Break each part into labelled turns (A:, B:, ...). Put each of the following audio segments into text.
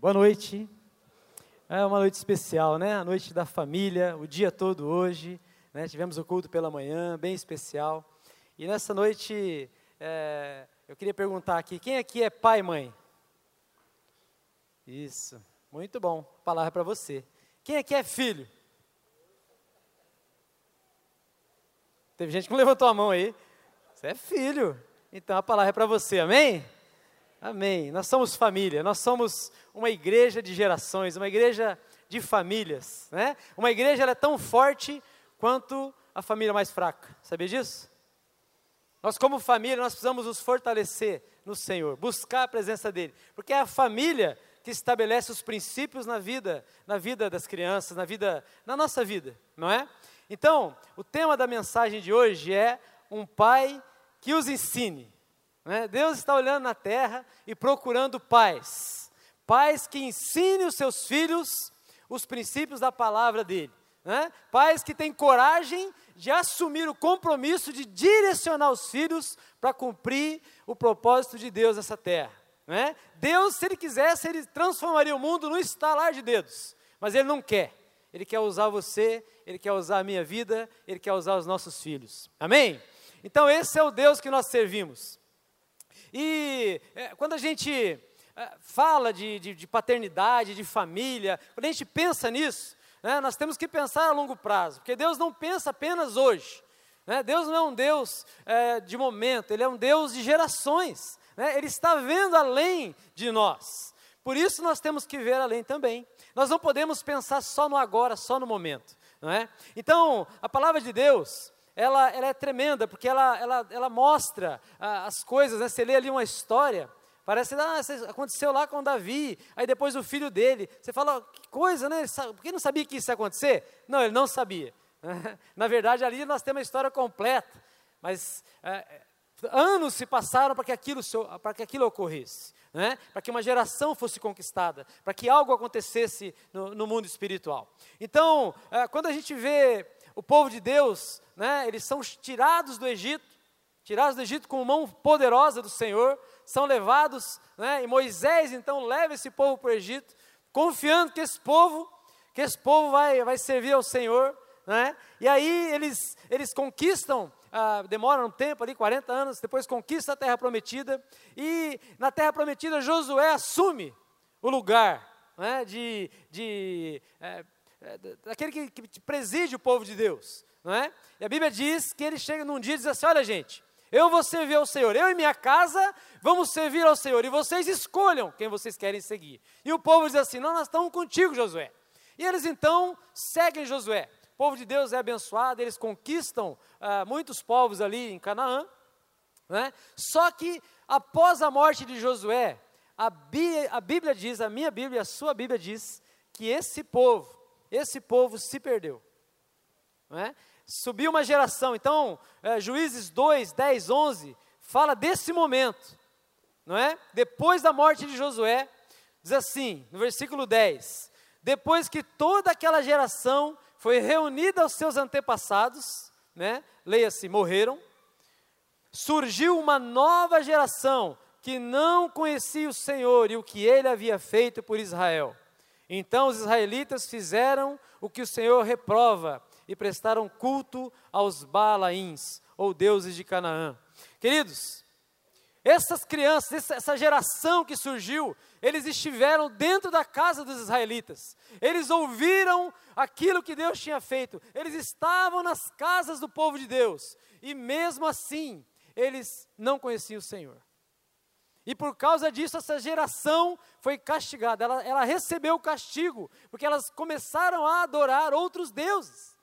A: Boa noite. É uma noite especial, né? A noite da família, o dia todo hoje. Né? Tivemos o culto pela manhã, bem especial. E nessa noite, é, eu queria perguntar aqui: quem aqui é pai e mãe? Isso, muito bom. A palavra para você. Quem aqui é filho? Teve gente que não levantou a mão aí. Você é filho. Então a palavra é para você, amém? Amém. Nós somos família, nós somos uma igreja de gerações, uma igreja de famílias, né? Uma igreja é tão forte quanto a família mais fraca. Sabia disso? Nós como família, nós precisamos nos fortalecer no Senhor, buscar a presença dele, porque é a família que estabelece os princípios na vida, na vida das crianças, na vida, na nossa vida, não é? Então, o tema da mensagem de hoje é um pai que os ensine. Né? Deus está olhando na terra e procurando pais, pais que ensinem os seus filhos os princípios da palavra dele, né? pais que têm coragem de assumir o compromisso de direcionar os filhos para cumprir o propósito de Deus nessa terra. Né? Deus, se Ele quisesse, Ele transformaria o mundo num estalar de dedos, mas Ele não quer. Ele quer usar você, Ele quer usar a minha vida, Ele quer usar os nossos filhos. Amém? Então, esse é o Deus que nós servimos. E é, quando a gente é, fala de, de, de, paternidade, de família, quando a gente pensa nisso, né, nós temos que pensar a longo prazo, porque Deus não pensa apenas hoje. Né, Deus não é um Deus é, de momento, Ele é um Deus de gerações. Né, ele está vendo além de nós. Por isso nós temos que ver além também. Nós não podemos pensar só no agora, só no momento. Não é? Então, a palavra de Deus, ela, ela é tremenda, porque ela, ela, ela mostra ah, as coisas, né? você lê ali uma história, parece, ah, aconteceu lá com Davi, aí depois o filho dele, você fala, que coisa, né? Por que não sabia que isso ia acontecer? Não, ele não sabia. Na verdade, ali nós temos a história completa, mas é, anos se passaram para que aquilo, para que aquilo ocorresse, né? para que uma geração fosse conquistada, para que algo acontecesse no, no mundo espiritual. Então, é, quando a gente vê o povo de Deus, né, eles são tirados do Egito, tirados do Egito com mão poderosa do Senhor, são levados, né, e Moisés então leva esse povo para o Egito, confiando que esse povo, que esse povo vai, vai servir ao Senhor, né, e aí eles, eles conquistam, ah, demora um tempo ali, 40 anos, depois conquista a terra prometida, e na terra prometida Josué assume o lugar né, de, de é, é, daquele que, que preside o povo de Deus, não é? E a Bíblia diz que ele chega num dia e diz assim: olha, gente, eu vou servir ao Senhor, eu e minha casa vamos servir ao Senhor, e vocês escolham quem vocês querem seguir. E o povo diz assim: não, nós estamos contigo, Josué. E eles então seguem Josué. O povo de Deus é abençoado, eles conquistam ah, muitos povos ali em Canaã, né? Só que após a morte de Josué, a Bíblia, a Bíblia diz, a minha Bíblia, a sua Bíblia diz, que esse povo esse povo se perdeu. Não é? Subiu uma geração. Então, é, Juízes 2, 10, 11, fala desse momento. Não é? Depois da morte de Josué, diz assim, no versículo 10: Depois que toda aquela geração foi reunida aos seus antepassados, né? leia-se, morreram, surgiu uma nova geração que não conhecia o Senhor e o que ele havia feito por Israel. Então os israelitas fizeram o que o Senhor reprova e prestaram culto aos Balaíns, ou deuses de Canaã. Queridos, essas crianças, essa geração que surgiu, eles estiveram dentro da casa dos israelitas, eles ouviram aquilo que Deus tinha feito, eles estavam nas casas do povo de Deus, e mesmo assim, eles não conheciam o Senhor. E por causa disso, essa geração foi castigada. Ela, ela recebeu o castigo, porque elas começaram a adorar outros deuses.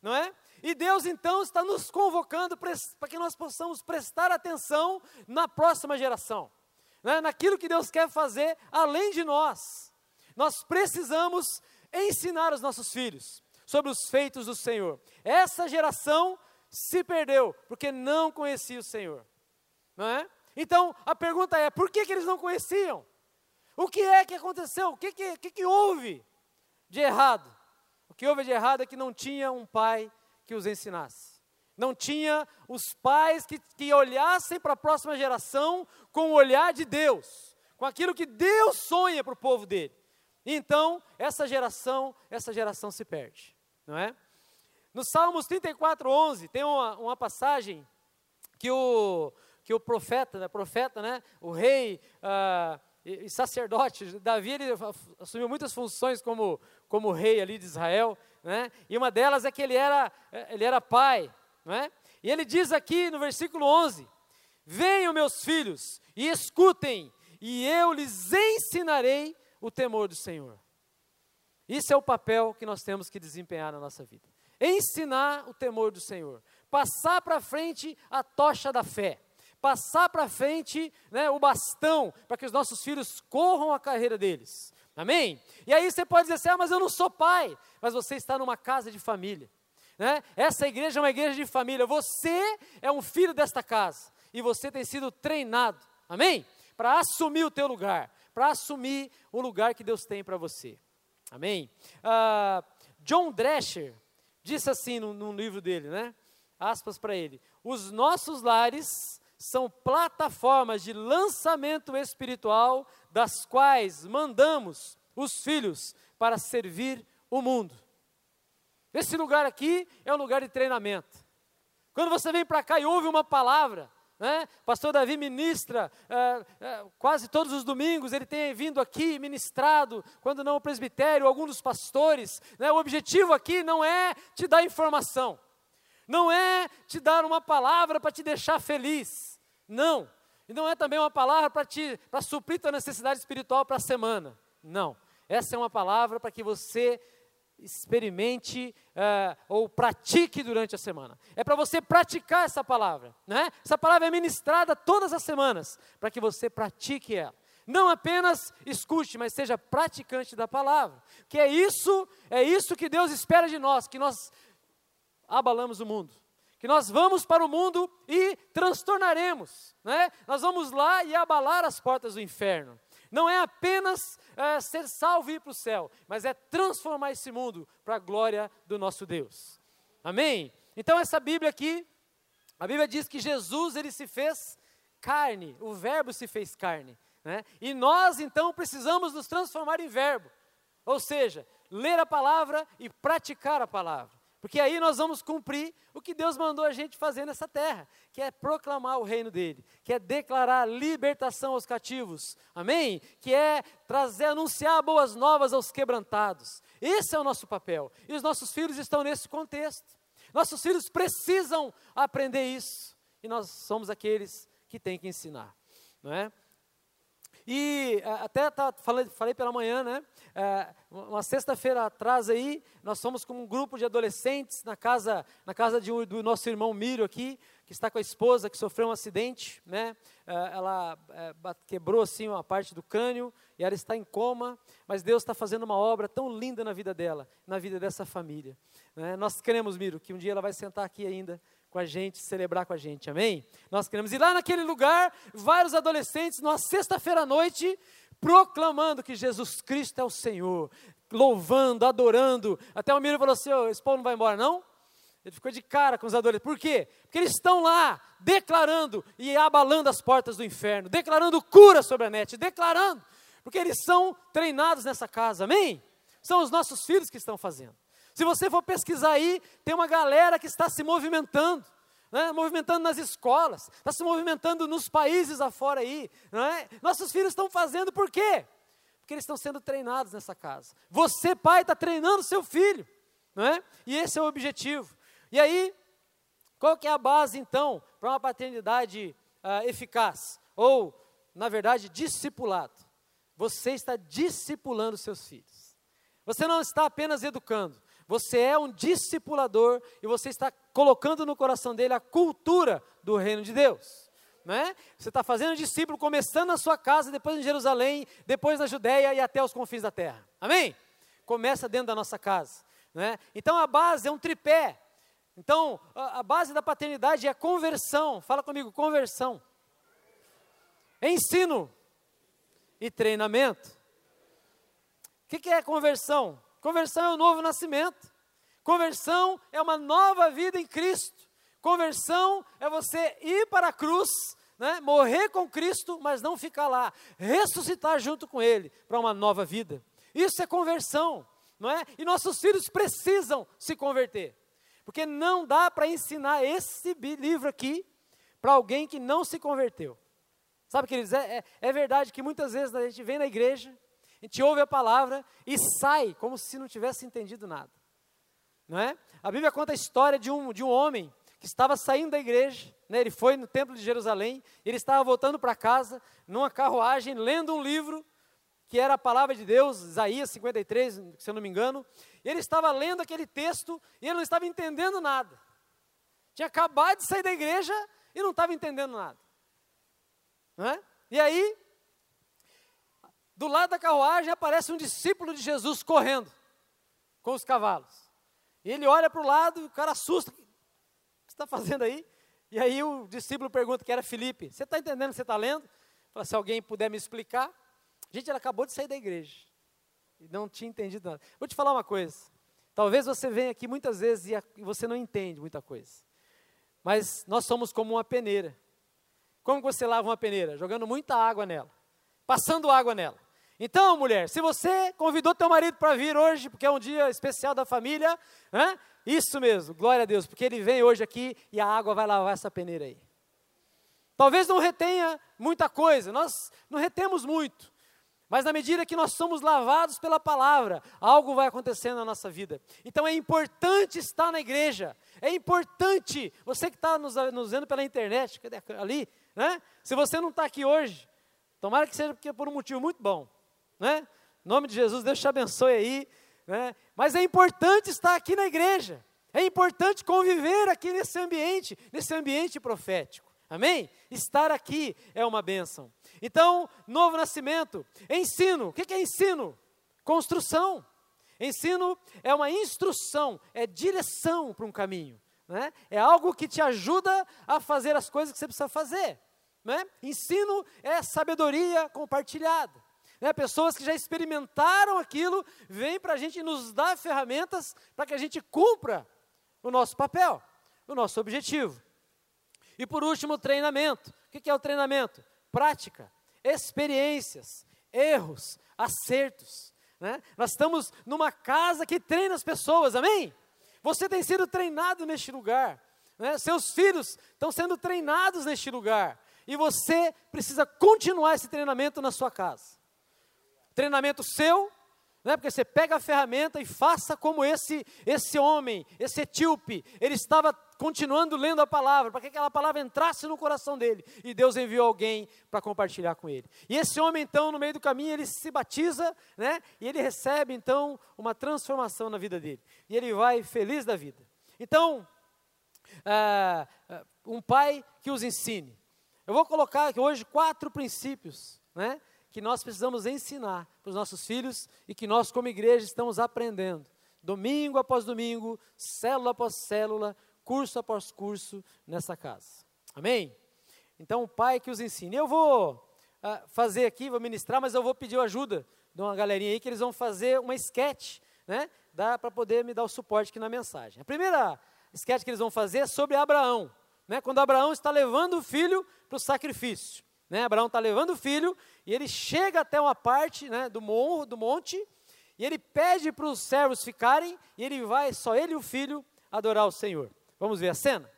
A: Não é? E Deus então está nos convocando para que nós possamos prestar atenção na próxima geração, né? naquilo que Deus quer fazer além de nós. Nós precisamos ensinar os nossos filhos sobre os feitos do Senhor. Essa geração se perdeu porque não conhecia o Senhor, não é? Então, a pergunta é: por que, que eles não conheciam? O que é que aconteceu? O que, que, que, que houve de errado? O que houve de errado é que não tinha um pai que os ensinasse. Não tinha os pais que, que olhassem para a próxima geração com o olhar de Deus, com aquilo que Deus sonha para o povo dele. Então, essa geração, essa geração se perde, não é? No Salmos 34, 11, tem uma, uma passagem que o, que o profeta, né, profeta, né, o rei uh, e, e, sacerdote, Davi ele assumiu muitas funções como, como rei ali de Israel, né, e uma delas é que ele era, ele era pai, não é? E ele diz aqui no versículo 11: Venham, meus filhos, e escutem, e eu lhes ensinarei o temor do Senhor. Isso é o papel que nós temos que desempenhar na nossa vida. Ensinar o temor do Senhor. Passar para frente a tocha da fé. Passar para frente né, o bastão para que os nossos filhos corram a carreira deles. Amém? E aí você pode dizer assim: ah, mas eu não sou pai. Mas você está numa casa de família. Né? Essa igreja é uma igreja de família. Você é um filho desta casa. E você tem sido treinado. Amém? Para assumir o teu lugar para assumir o lugar que Deus tem para você. Amém? Uh, John Drescher disse assim no, no livro dele, né? Aspas para ele: Os nossos lares são plataformas de lançamento espiritual, das quais mandamos os filhos para servir o mundo. Esse lugar aqui é um lugar de treinamento. Quando você vem para cá e ouve uma palavra, né? Pastor Davi ministra é, é, quase todos os domingos, ele tem vindo aqui ministrado, quando não o presbitério, algum dos pastores. Né? O objetivo aqui não é te dar informação, não é te dar uma palavra para te deixar feliz, não. E não é também uma palavra para te para suprir tua necessidade espiritual para a semana, não. Essa é uma palavra para que você experimente uh, ou pratique durante a semana. É para você praticar essa palavra, né? Essa palavra é ministrada todas as semanas para que você pratique ela. Não apenas escute, mas seja praticante da palavra. Que é isso, é isso que Deus espera de nós, que nós abalamos o mundo. Que nós vamos para o mundo e transtornaremos, né? Nós vamos lá e abalar as portas do inferno. Não é apenas é, ser salvo e ir para o céu, mas é transformar esse mundo para a glória do nosso Deus. Amém? Então essa Bíblia aqui, a Bíblia diz que Jesus ele se fez carne, o verbo se fez carne. Né? E nós então precisamos nos transformar em verbo. Ou seja, ler a palavra e praticar a palavra. Porque aí nós vamos cumprir o que Deus mandou a gente fazer nessa terra, que é proclamar o reino dele, que é declarar libertação aos cativos, amém? Que é trazer, anunciar boas novas aos quebrantados. Esse é o nosso papel. E os nossos filhos estão nesse contexto. Nossos filhos precisam aprender isso. E nós somos aqueles que têm que ensinar, não é? E até tá, falei, falei pela manhã, né? É, uma sexta-feira atrás aí, nós fomos com um grupo de adolescentes na casa, na casa de do nosso irmão Mírio aqui, que está com a esposa que sofreu um acidente, né? É, ela é, quebrou assim uma parte do crânio e ela está em coma, mas Deus está fazendo uma obra tão linda na vida dela, na vida dessa família. Né? Nós queremos, Miro, que um dia ela vai sentar aqui ainda com a gente, celebrar com a gente, amém? Nós queremos ir lá naquele lugar, vários adolescentes, numa sexta-feira à noite, proclamando que Jesus Cristo é o Senhor, louvando, adorando. Até o Miro falou assim: oh, esse povo não vai embora, não? Ele ficou de cara com os adolescentes. Por quê? Porque eles estão lá declarando e abalando as portas do inferno, declarando cura sobre a net, declarando, porque eles são treinados nessa casa, amém? São os nossos filhos que estão fazendo. Se você for pesquisar aí, tem uma galera que está se movimentando. Né, movimentando nas escolas, está se movimentando nos países afora aí. É? Nossos filhos estão fazendo por quê? Porque eles estão sendo treinados nessa casa. Você, pai, está treinando seu filho. Não é? E esse é o objetivo. E aí, qual que é a base, então, para uma paternidade uh, eficaz? Ou, na verdade, discipulado. Você está discipulando seus filhos. Você não está apenas educando, você é um discipulador e você está colocando no coração dele a cultura do reino de Deus. Né? Você está fazendo discípulo começando na sua casa, depois em Jerusalém, depois na Judéia e até os confins da terra. Amém? Começa dentro da nossa casa. Né? Então a base é um tripé. Então a, base da paternidade é a conversão. Fala comigo, conversão. Ensino e treinamento. O que, que é conversão? Conversão é um novo nascimento. Conversão é uma nova vida em Cristo. Conversão é você ir para a cruz, né, morrer com Cristo, mas não ficar lá, ressuscitar junto com Ele para uma nova vida. Isso é conversão, não é? E nossos filhos precisam se converter, porque não dá para ensinar esse livro aqui para alguém que não se converteu. Sabe, queridos, é, é, é verdade que muitas vezes a gente vem na igreja, a gente ouve a palavra e sai como se não tivesse entendido nada. Não é? A Bíblia conta a história de um, de um homem que estava saindo da igreja, né, ele foi no templo de Jerusalém, ele estava voltando para casa, numa carruagem, lendo um livro, que era a palavra de Deus, Isaías 53, se eu não me engano, ele estava lendo aquele texto e ele não estava entendendo nada. Tinha acabado de sair da igreja e não estava entendendo nada. É? E aí, do lado da carruagem aparece um discípulo de Jesus correndo com os cavalos. E ele olha para o lado, o cara assusta está fazendo aí? E aí o discípulo pergunta, que era Felipe, você está entendendo o que você está lendo? Fala, se alguém puder me explicar. Gente, ela acabou de sair da igreja. E não tinha entendido nada. Vou te falar uma coisa. Talvez você venha aqui muitas vezes e você não entende muita coisa. Mas nós somos como uma peneira. Como você lava uma peneira? Jogando muita água nela. Passando água nela. Então, mulher, se você convidou teu marido para vir hoje, porque é um dia especial da família, né? isso mesmo, glória a Deus, porque ele vem hoje aqui e a água vai lavar essa peneira aí. Talvez não retenha muita coisa, nós não retemos muito, mas na medida que nós somos lavados pela palavra, algo vai acontecendo na nossa vida. Então é importante estar na igreja, é importante, você que está nos, nos vendo pela internet, ali, né? Se você não está aqui hoje, tomara que seja porque é por um motivo muito bom né? Em nome de Jesus, Deus te abençoe aí, né? Mas é importante estar aqui na igreja. É importante conviver aqui nesse ambiente, nesse ambiente profético. Amém? Estar aqui é uma bênção. Então, novo nascimento, ensino. O que é ensino? Construção. Ensino é uma instrução, é direção para um caminho. Né? É algo que te ajuda a fazer as coisas que você precisa fazer. Né? Ensino é sabedoria compartilhada. Né? Pessoas que já experimentaram aquilo, vêm para a gente nos dar ferramentas para que a gente cumpra o nosso papel, o nosso objetivo. E por último, treinamento. O que é o treinamento? Prática, experiências, erros, acertos. Né? Nós estamos numa casa que treina as pessoas, amém? Você tem sido treinado neste lugar. Né? Seus filhos estão sendo treinados neste lugar. E você precisa continuar esse treinamento na sua casa treinamento seu, né? porque você pega a ferramenta e faça como esse, esse homem, esse etíope, ele estava continuando lendo a palavra, para que aquela palavra entrasse no coração dele, e Deus enviou alguém para compartilhar com ele. E esse homem, então, no meio do caminho, ele se batiza, né? e ele recebe, então, uma transformação na vida dele, e ele vai feliz da vida. Então, ah, ah um pai que os ensine. Eu vou colocar aqui hoje quatro princípios, né? Que nós precisamos ensinar para os nossos filhos e que nós, como igreja, estamos aprendendo. Domingo após domingo, célula após célula, curso após curso nessa casa. Amém? Então, o Pai que os ensine. Eu vou uh, fazer aqui, vou ministrar, mas eu vou pedir ajuda de uma galerinha aí que eles vão fazer uma sketch, né? Para poder me dar o suporte aqui na mensagem. A primeira sketch que eles vão fazer é sobre Abraão, né? Quando Abraão está levando o filho para o sacrifício. Né? Abraão está levando o filho e ele chega até uma parte né, do do monte, e ele pede para os servos ficarem, e ele vai, só ele e o filho, adorar o Senhor. Vamos ver a cena?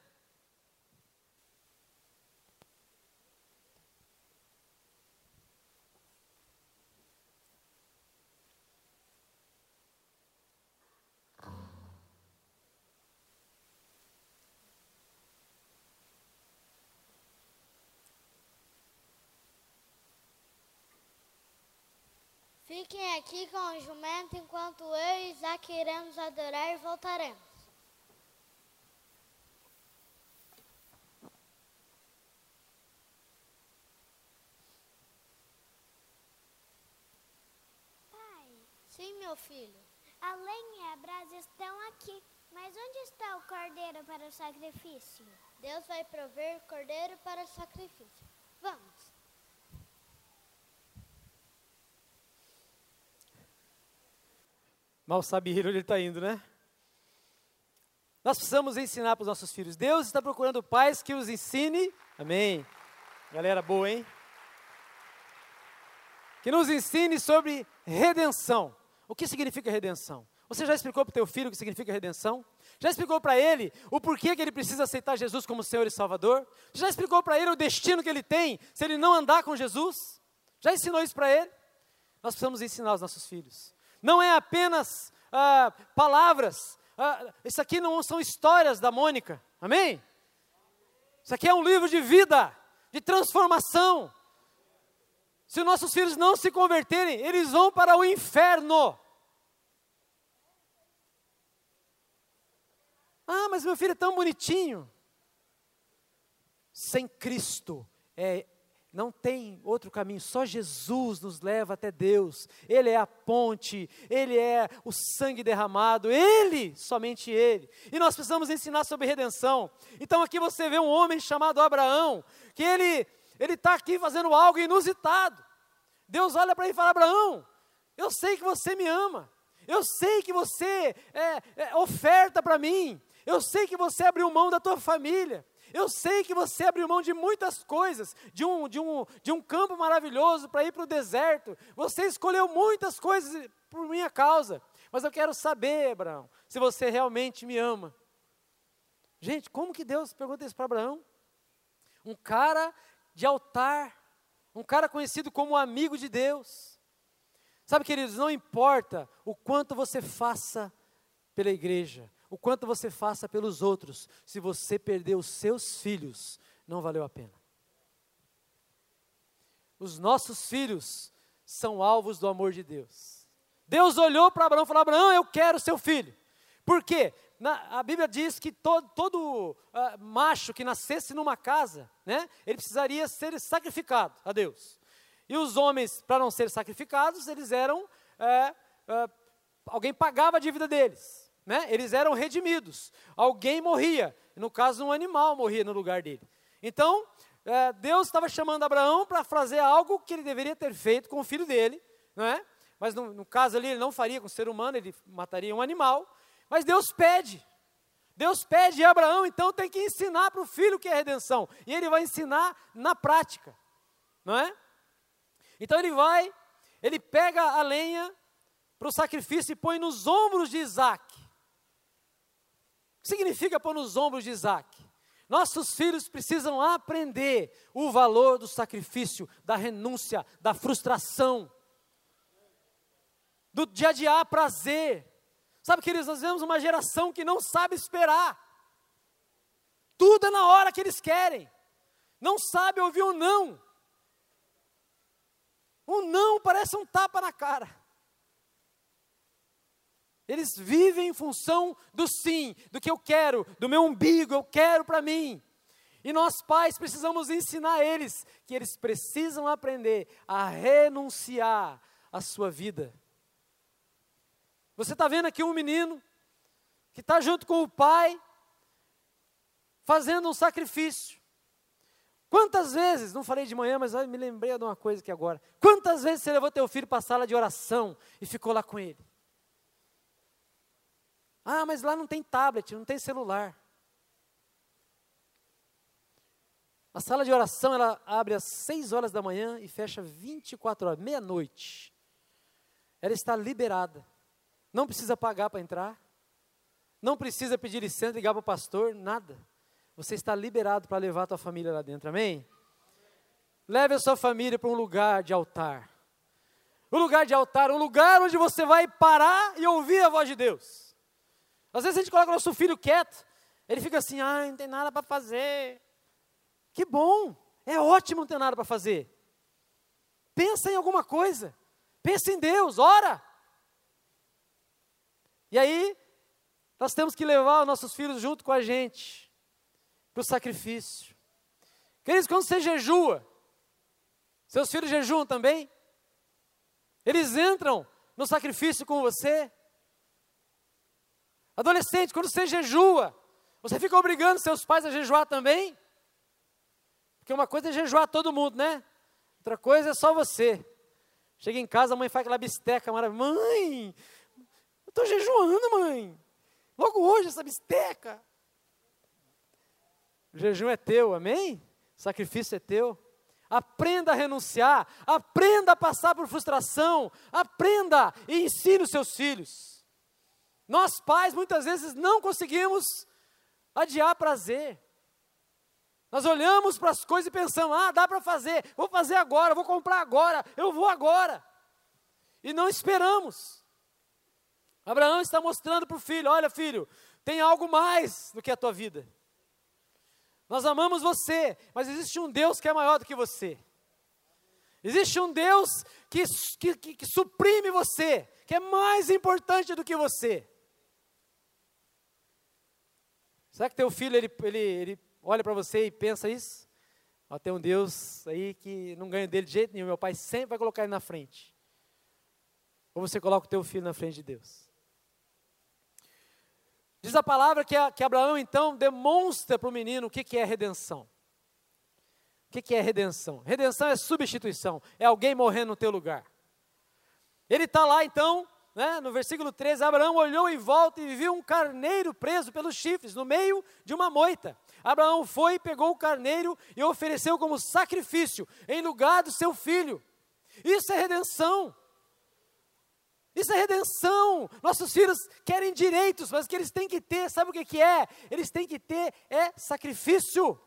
B: Fiquem aqui com o jumento enquanto eu e Isaac iremos adorar e voltaremos.
C: Pai.
B: Sim, meu filho.
C: A lenha e a brasa estão aqui, mas onde está o cordeiro para o sacrifício?
B: Deus vai prover cordeiro para o sacrifício. Vamos.
A: Mal sabe ele onde ele está indo, né? Nós precisamos ensinar para os nossos filhos. Deus está procurando pais que os ensine. Amém. Galera boa, hein? Que nos ensine sobre redenção. O que significa redenção? Você já explicou para o teu filho o que significa redenção? Já explicou para ele o porquê que ele precisa aceitar Jesus como Senhor e Salvador? Já explicou para ele o destino que ele tem se ele não andar com Jesus? Já ensinou isso para ele? Nós precisamos ensinar os nossos filhos. Não é apenas ah, palavras. Ah, isso aqui não são histórias da Mônica. Amém? Isso aqui é um livro de vida, de transformação. Se nossos filhos não se converterem, eles vão para o inferno. Ah, mas meu filho é tão bonitinho. Sem Cristo é não tem outro caminho, só Jesus nos leva até Deus. Ele é a ponte, ele é o sangue derramado, ele, somente ele. E nós precisamos ensinar sobre redenção. Então aqui você vê um homem chamado Abraão, que ele ele está aqui fazendo algo inusitado. Deus olha para ele e fala: Abraão, eu sei que você me ama, eu sei que você é, é oferta para mim, eu sei que você abriu mão da tua família. Eu sei que você abriu mão de muitas coisas, de um, de um, de um campo maravilhoso para ir para o deserto. Você escolheu muitas coisas por minha causa. Mas eu quero saber, Abraão, se você realmente me ama. Gente, como que Deus pergunta isso para Abraão? Um cara de altar, um cara conhecido como amigo de Deus. Sabe, queridos, não importa o quanto você faça pela igreja, o quanto você faça pelos outros, se você perder os seus filhos, não valeu a pena. Os nossos filhos são alvos do amor de Deus. Deus olhou para Abraão e falou: Abraão, eu quero seu filho. Por quê? Na, a Bíblia diz que todo, todo uh, macho que nascesse numa casa, né, ele precisaria ser sacrificado a Deus. E os homens, para não ser sacrificados, eles eram. É, é, alguém pagava a dívida deles né? Eles eram redimidos. Alguém morria, no caso um animal morria no lugar dele. Então, é, Deus estava chamando Abraão para fazer algo que ele deveria ter feito com o filho dele, não é? Mas no, no caso ali ele não faria com o ser humano, ele mataria um animal. Mas Deus pede. Deus pede e Abraão então tem que ensinar para o filho que é redenção. E ele vai ensinar na prática, não é? Então ele vai, ele pega a lenha para o sacrifício e põe nos ombros de Isaac. Significa pôr nos ombros de Isaac? Nossos filhos precisam aprender o valor do sacrifício, da renúncia, da frustração, do dia a dia prazer. Sabe, queridos, nós vemos uma geração que não sabe esperar. Tudo é na hora que eles querem. Não sabe ouvir um não. Um não parece um tapa na cara. Eles vivem em função do sim, do que eu quero, do meu umbigo, eu quero para mim. E nós pais precisamos ensinar eles que eles precisam aprender a renunciar à sua vida. Você está vendo aqui um menino que está junto com o pai, fazendo um sacrifício. Quantas vezes, não falei de manhã, mas me lembrei de uma coisa aqui agora. Quantas vezes você levou teu filho para a sala de oração e ficou lá com ele? Ah, mas lá não tem tablet, não tem celular. A sala de oração ela abre às 6 horas da manhã e fecha 24 horas, meia-noite. Ela está liberada. Não precisa pagar para entrar. Não precisa pedir licença, ligar para o pastor, nada. Você está liberado para levar a tua família lá dentro, amém? Leve a sua família para um lugar de altar. Um lugar de altar, um lugar onde você vai parar e ouvir a voz de Deus. Às vezes a gente coloca o nosso filho quieto, ele fica assim, ah, não tem nada para fazer. Que bom, é ótimo não ter nada para fazer. Pensa em alguma coisa, pensa em Deus, ora. E aí, nós temos que levar os nossos filhos junto com a gente para o sacrifício. Queridos, quando você jejua, seus filhos jejuam também? Eles entram no sacrifício com você? Adolescente, quando você jejua, você fica obrigando seus pais a jejuar também? Porque uma coisa é jejuar todo mundo, né? Outra coisa é só você. Chega em casa, a mãe faz aquela bisteca maravilhosa. Mãe, eu estou jejuando, mãe. Logo hoje essa bisteca. O jejum é teu, amém? O sacrifício é teu. aprenda a renunciar, aprenda a passar por frustração, aprenda e ensine os seus filhos. Nós pais muitas vezes não conseguimos adiar prazer. Nós olhamos para as coisas e pensamos: ah, dá para fazer, vou fazer agora, vou comprar agora, eu vou agora. E não esperamos. Abraão está mostrando para o filho: olha, filho, tem algo mais do que a tua vida. Nós amamos você, mas existe um Deus que é maior do que você. Existe um Deus que, que, que, que suprime você, que é mais importante do que você. Será que teu filho ele, ele, ele olha para você e pensa isso? Ó, tem um Deus aí que não ganha dele de jeito nenhum. Meu pai sempre vai colocar ele na frente. Ou você coloca o teu filho na frente de Deus. Diz a palavra que, a, que Abraão então demonstra para o menino o que, que é redenção. O que, que é redenção? Redenção é substituição, é alguém morrendo no teu lugar. Ele está lá então, né, no versículo 13: Abraão olhou em volta e viu um carneiro preso pelos chifres no meio de uma moita. Abraão foi, pegou o carneiro e ofereceu como sacrifício em lugar do seu filho. Isso é redenção. Isso é redenção. Nossos filhos querem direitos, mas o que eles têm que ter, sabe o que, que é? Eles têm que ter é sacrifício.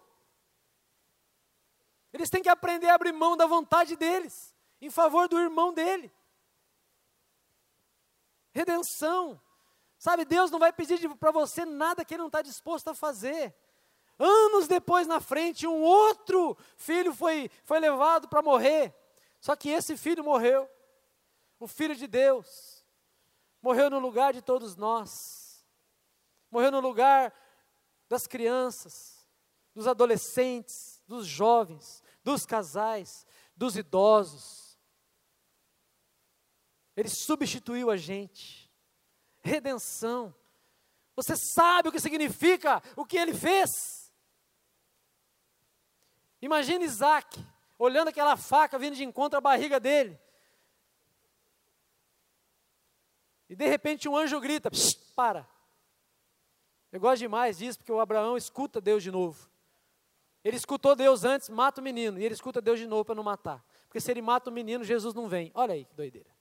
A: Eles têm que aprender a abrir mão da vontade deles, em favor do irmão dele. Redenção. Sabe, Deus não vai pedir para você nada que Ele não está disposto a fazer. Anos depois, na frente, um outro filho foi, foi levado para morrer. Só que esse filho morreu o Filho de Deus, morreu no lugar de todos nós, morreu no lugar das crianças, dos adolescentes, dos jovens, dos casais, dos idosos. Ele substituiu a gente. Redenção. Você sabe o que significa o que ele fez? Imagine Isaac olhando aquela faca vindo de encontro à barriga dele. E de repente um anjo grita: para. Eu gosto demais disso, porque o Abraão escuta Deus de novo. Ele escutou Deus antes, mata o menino, e ele escuta Deus de novo para não matar. Porque se ele mata o menino, Jesus não vem. Olha aí que doideira.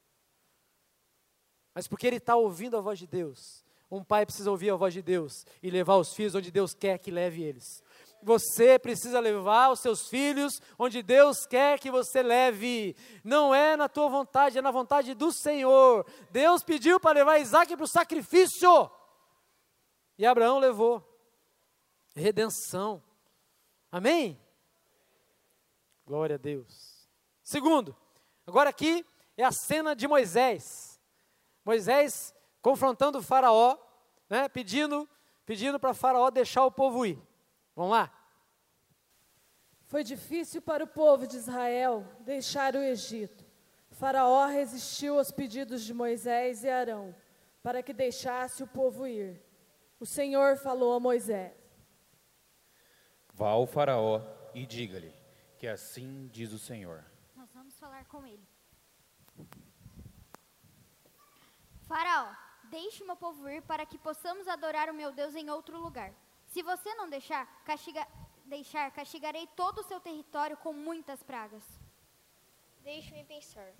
A: Mas porque ele está ouvindo a voz de Deus. Um pai precisa ouvir a voz de Deus e levar os filhos onde Deus quer que leve eles. Você precisa levar os seus filhos onde Deus quer que você leve. Não é na tua vontade, é na vontade do Senhor. Deus pediu para levar Isaac para o sacrifício. E Abraão levou. Redenção. Amém? Glória a Deus. Segundo, agora aqui é a cena de Moisés. Moisés confrontando o faraó, né, pedindo, pedindo para faraó deixar o povo ir. Vamos lá?
D: Foi difícil para o povo de Israel deixar o Egito. Faraó resistiu aos pedidos de Moisés e Arão para que deixasse o povo ir. O Senhor falou a Moisés:
E: Vá ao Faraó e diga-lhe que assim diz o Senhor.
C: Nós vamos falar com ele. Faraó, deixe o meu povo ir para que possamos adorar o meu Deus em outro lugar. Se você não deixar, castiga, deixar, castigarei todo o seu território com muitas pragas.
F: Deixe-me pensar.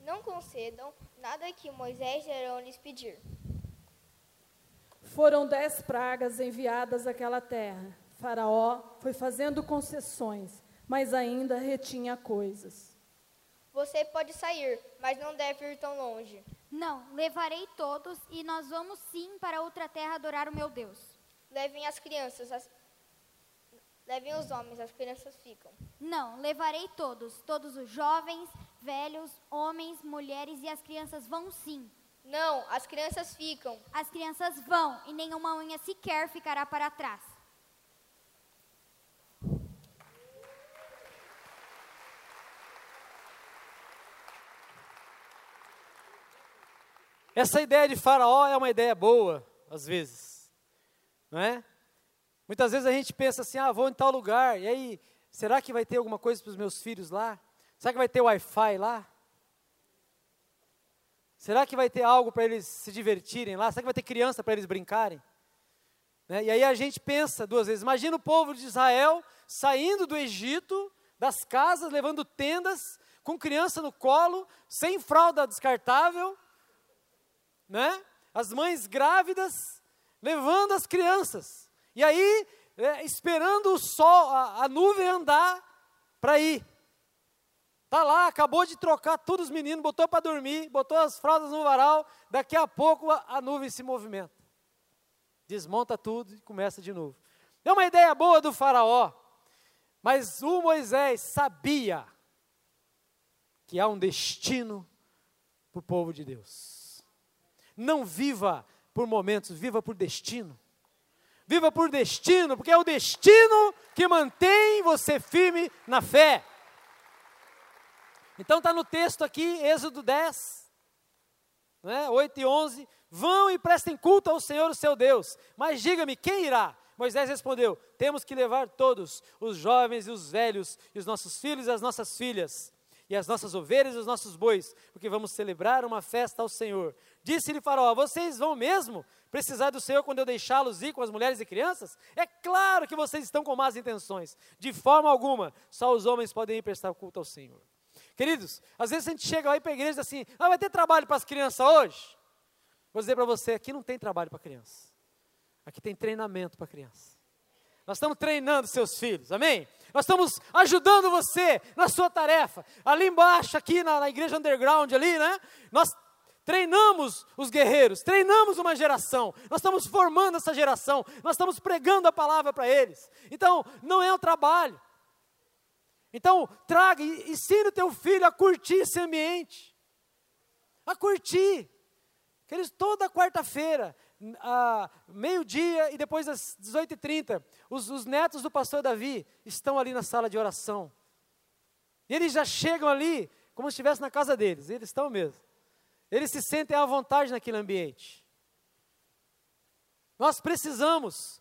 F: Não concedam nada que Moisés e Arão lhes pedir.
D: Foram dez pragas enviadas àquela terra. Faraó foi fazendo concessões, mas ainda retinha coisas.
F: Você pode sair, mas não deve ir tão longe.
C: Não, levarei todos e nós vamos sim para outra terra adorar o meu Deus.
F: Levem as crianças, as... levem os homens, as crianças ficam.
C: Não, levarei todos, todos os jovens, velhos, homens, mulheres e as crianças vão sim.
F: Não, as crianças ficam.
C: As crianças vão e nenhuma unha sequer ficará para trás.
A: Essa ideia de Faraó é uma ideia boa, às vezes não é? Muitas vezes a gente pensa assim, ah, vou em tal lugar, e aí, será que vai ter alguma coisa para os meus filhos lá? Será que vai ter Wi-Fi lá? Será que vai ter algo para eles se divertirem lá? Será que vai ter criança para eles brincarem? Né? E aí a gente pensa duas vezes. Imagina o povo de Israel saindo do Egito, das casas, levando tendas, com criança no colo, sem fralda descartável, né? As mães grávidas levando as crianças. E aí, é, esperando o sol, a, a nuvem andar para ir. Tá lá, acabou de trocar todos os meninos, botou para dormir, botou as fraldas no varal, daqui a pouco a, a nuvem se movimenta. Desmonta tudo e começa de novo. É uma ideia boa do faraó, mas o Moisés sabia que há um destino para o povo de Deus. Não viva por momentos, viva por destino. Viva por destino, porque é o destino que mantém você firme na fé. Então está no texto aqui, Êxodo 10, né, 8 e 11. Vão e prestem culto ao Senhor, o seu Deus. Mas diga-me, quem irá? Moisés respondeu: Temos que levar todos, os jovens e os velhos, e os nossos filhos e as nossas filhas, e as nossas ovelhas e os nossos bois, porque vamos celebrar uma festa ao Senhor. Disse-lhe Faraó: Vocês vão mesmo precisar do Senhor quando eu deixá-los ir com as mulheres e crianças? É claro que vocês estão com más intenções. De forma alguma, só os homens podem ir prestar culto ao Senhor. Queridos, às vezes a gente chega aí para a igreja assim: Ah, vai ter trabalho para as crianças hoje? Vou dizer para você: aqui não tem trabalho para criança. Aqui tem treinamento para criança. Nós estamos treinando seus filhos, amém? Nós estamos ajudando você na sua tarefa. Ali embaixo, aqui na, na igreja underground, ali, né? Nós treinamos os guerreiros, treinamos uma geração, nós estamos formando essa geração, nós estamos pregando a palavra para eles. Então, não é um trabalho. Então, traga, ensine o teu filho a curtir esse ambiente, a curtir. Eles toda quarta-feira, meio-dia e depois às 18h30, os, os netos do pastor Davi estão ali na sala de oração. E eles já chegam ali como se estivesse na casa deles, eles estão mesmo. Eles se sentem à vontade naquele ambiente. Nós precisamos